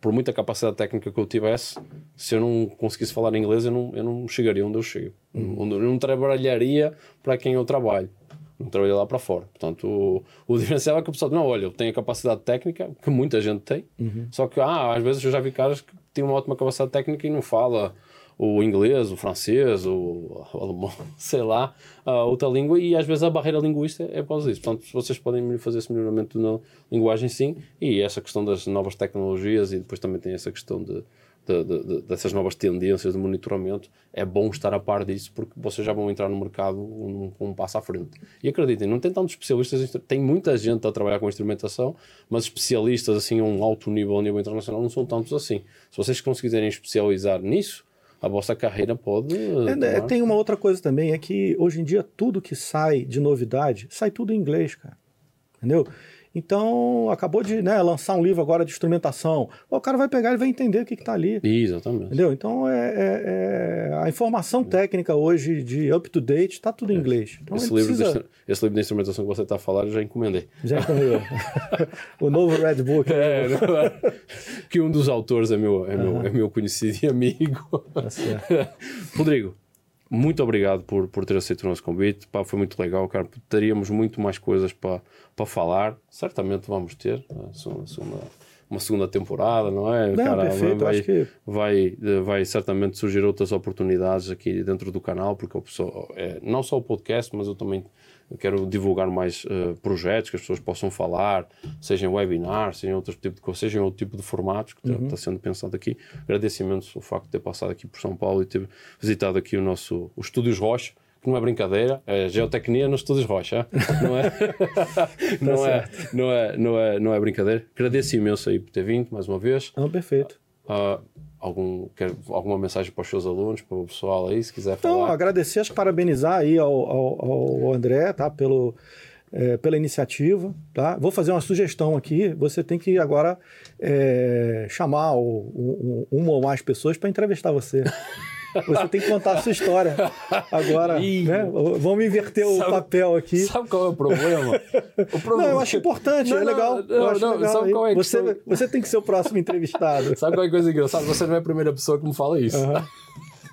por muita capacidade técnica que eu tivesse, se eu não conseguisse falar inglês, eu não, eu não chegaria onde eu chego. Uhum. Eu não trabalharia para quem eu trabalho não trabalhei lá para fora. Portanto, o, o diferencial é que o pessoal não, olha, eu tenho a capacidade técnica, que muita gente tem, uhum. só que ah, às vezes eu já vi caras que têm uma ótima capacidade técnica e não fala o inglês, o francês, o, o alemão, sei lá, outra língua, e às vezes a barreira linguística é por causa disso. Portanto, vocês podem fazer esse melhoramento na linguagem, sim, e essa questão das novas tecnologias, e depois também tem essa questão de, de, de, dessas novas tendências de monitoramento, é bom estar a par disso, porque vocês já vão entrar no mercado um, um passo à frente. E acreditem, não tem tantos especialistas, tem muita gente a trabalhar com instrumentação, mas especialistas assim a um alto nível, a nível internacional, não são tantos assim. Se vocês conseguirem especializar nisso, a vossa carreira pode. É, tem uma outra coisa também, é que hoje em dia tudo que sai de novidade, sai tudo em inglês, cara. Entendeu? Então, acabou de né, lançar um livro agora de instrumentação. O cara vai pegar e vai entender o que está ali. Exatamente. Entendeu? Então, é, é, é, a informação técnica hoje de up-to-date está tudo em é. inglês. Então, esse, livro precisa... de, esse livro de instrumentação que você está falando, eu já encomendei. Já encomendou. o novo Red Book. É, é, que um dos autores é meu, é, meu, é meu conhecido e amigo. Tá Rodrigo, muito obrigado por, por ter aceito o nosso convite. Pá, foi muito legal, cara. Teríamos muito mais coisas para para falar. Certamente vamos ter uma segunda, uma segunda temporada, não é? Não, cara, perfeito, vai, que... vai, vai certamente surgir outras oportunidades aqui dentro do canal, porque pessoa, é, não só o podcast, mas eu também quero divulgar mais uh, projetos que as pessoas possam falar, sejam webinars, sejam outro tipo de coisas, sejam outro tipo de formatos que está uhum. Tá sendo pensado aqui. Agradeço imenso o facto de ter passado aqui por São Paulo e ter visitado aqui o nosso o Estúdios Rocha que não é brincadeira, é geotecnia nos estúdios Rocha, não é? não, é, não, é, não, é, não é brincadeira. Agradeço imenso aí por ter vindo mais uma vez. Não, perfeito. Uh, algum, quer, alguma mensagem para os seus alunos, para o pessoal aí, se quiser falar? Não, agradecer, acho parabenizar aí ao, ao, ao André, tá, pelo, é, pela iniciativa, tá? Vou fazer uma sugestão aqui, você tem que agora é, chamar o, um, uma ou mais pessoas para entrevistar você. Você tem que contar a sua história. Agora, né? Vamos inverter o sabe, papel aqui. Sabe qual é o problema? O problema... Não, eu acho importante, não, é legal. Não, não, legal sabe qual é você, que... você tem que ser o próximo entrevistado. Sabe qual é a coisa engraçada? Você não é a primeira pessoa que me fala isso. Uhum.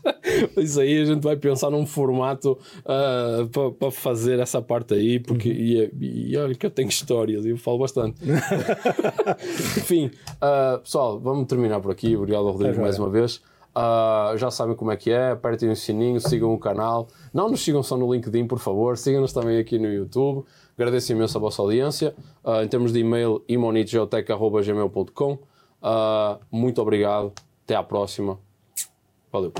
Isso aí a gente vai pensar num formato uh, para fazer essa parte aí, porque uhum. e, e, olha que eu tenho histórias e eu falo bastante. Enfim, uh, pessoal, vamos terminar por aqui. Obrigado, Rodrigo, é, mais uma vez. Uh, já sabem como é que é, apertem o sininho, sigam o canal. Não nos sigam só no LinkedIn, por favor, sigam-nos também aqui no YouTube. Agradeço imenso a vossa audiência. Uh, em termos de e-mail, imonitgeotech.gmail.com. Uh, muito obrigado, até à próxima. Valeu.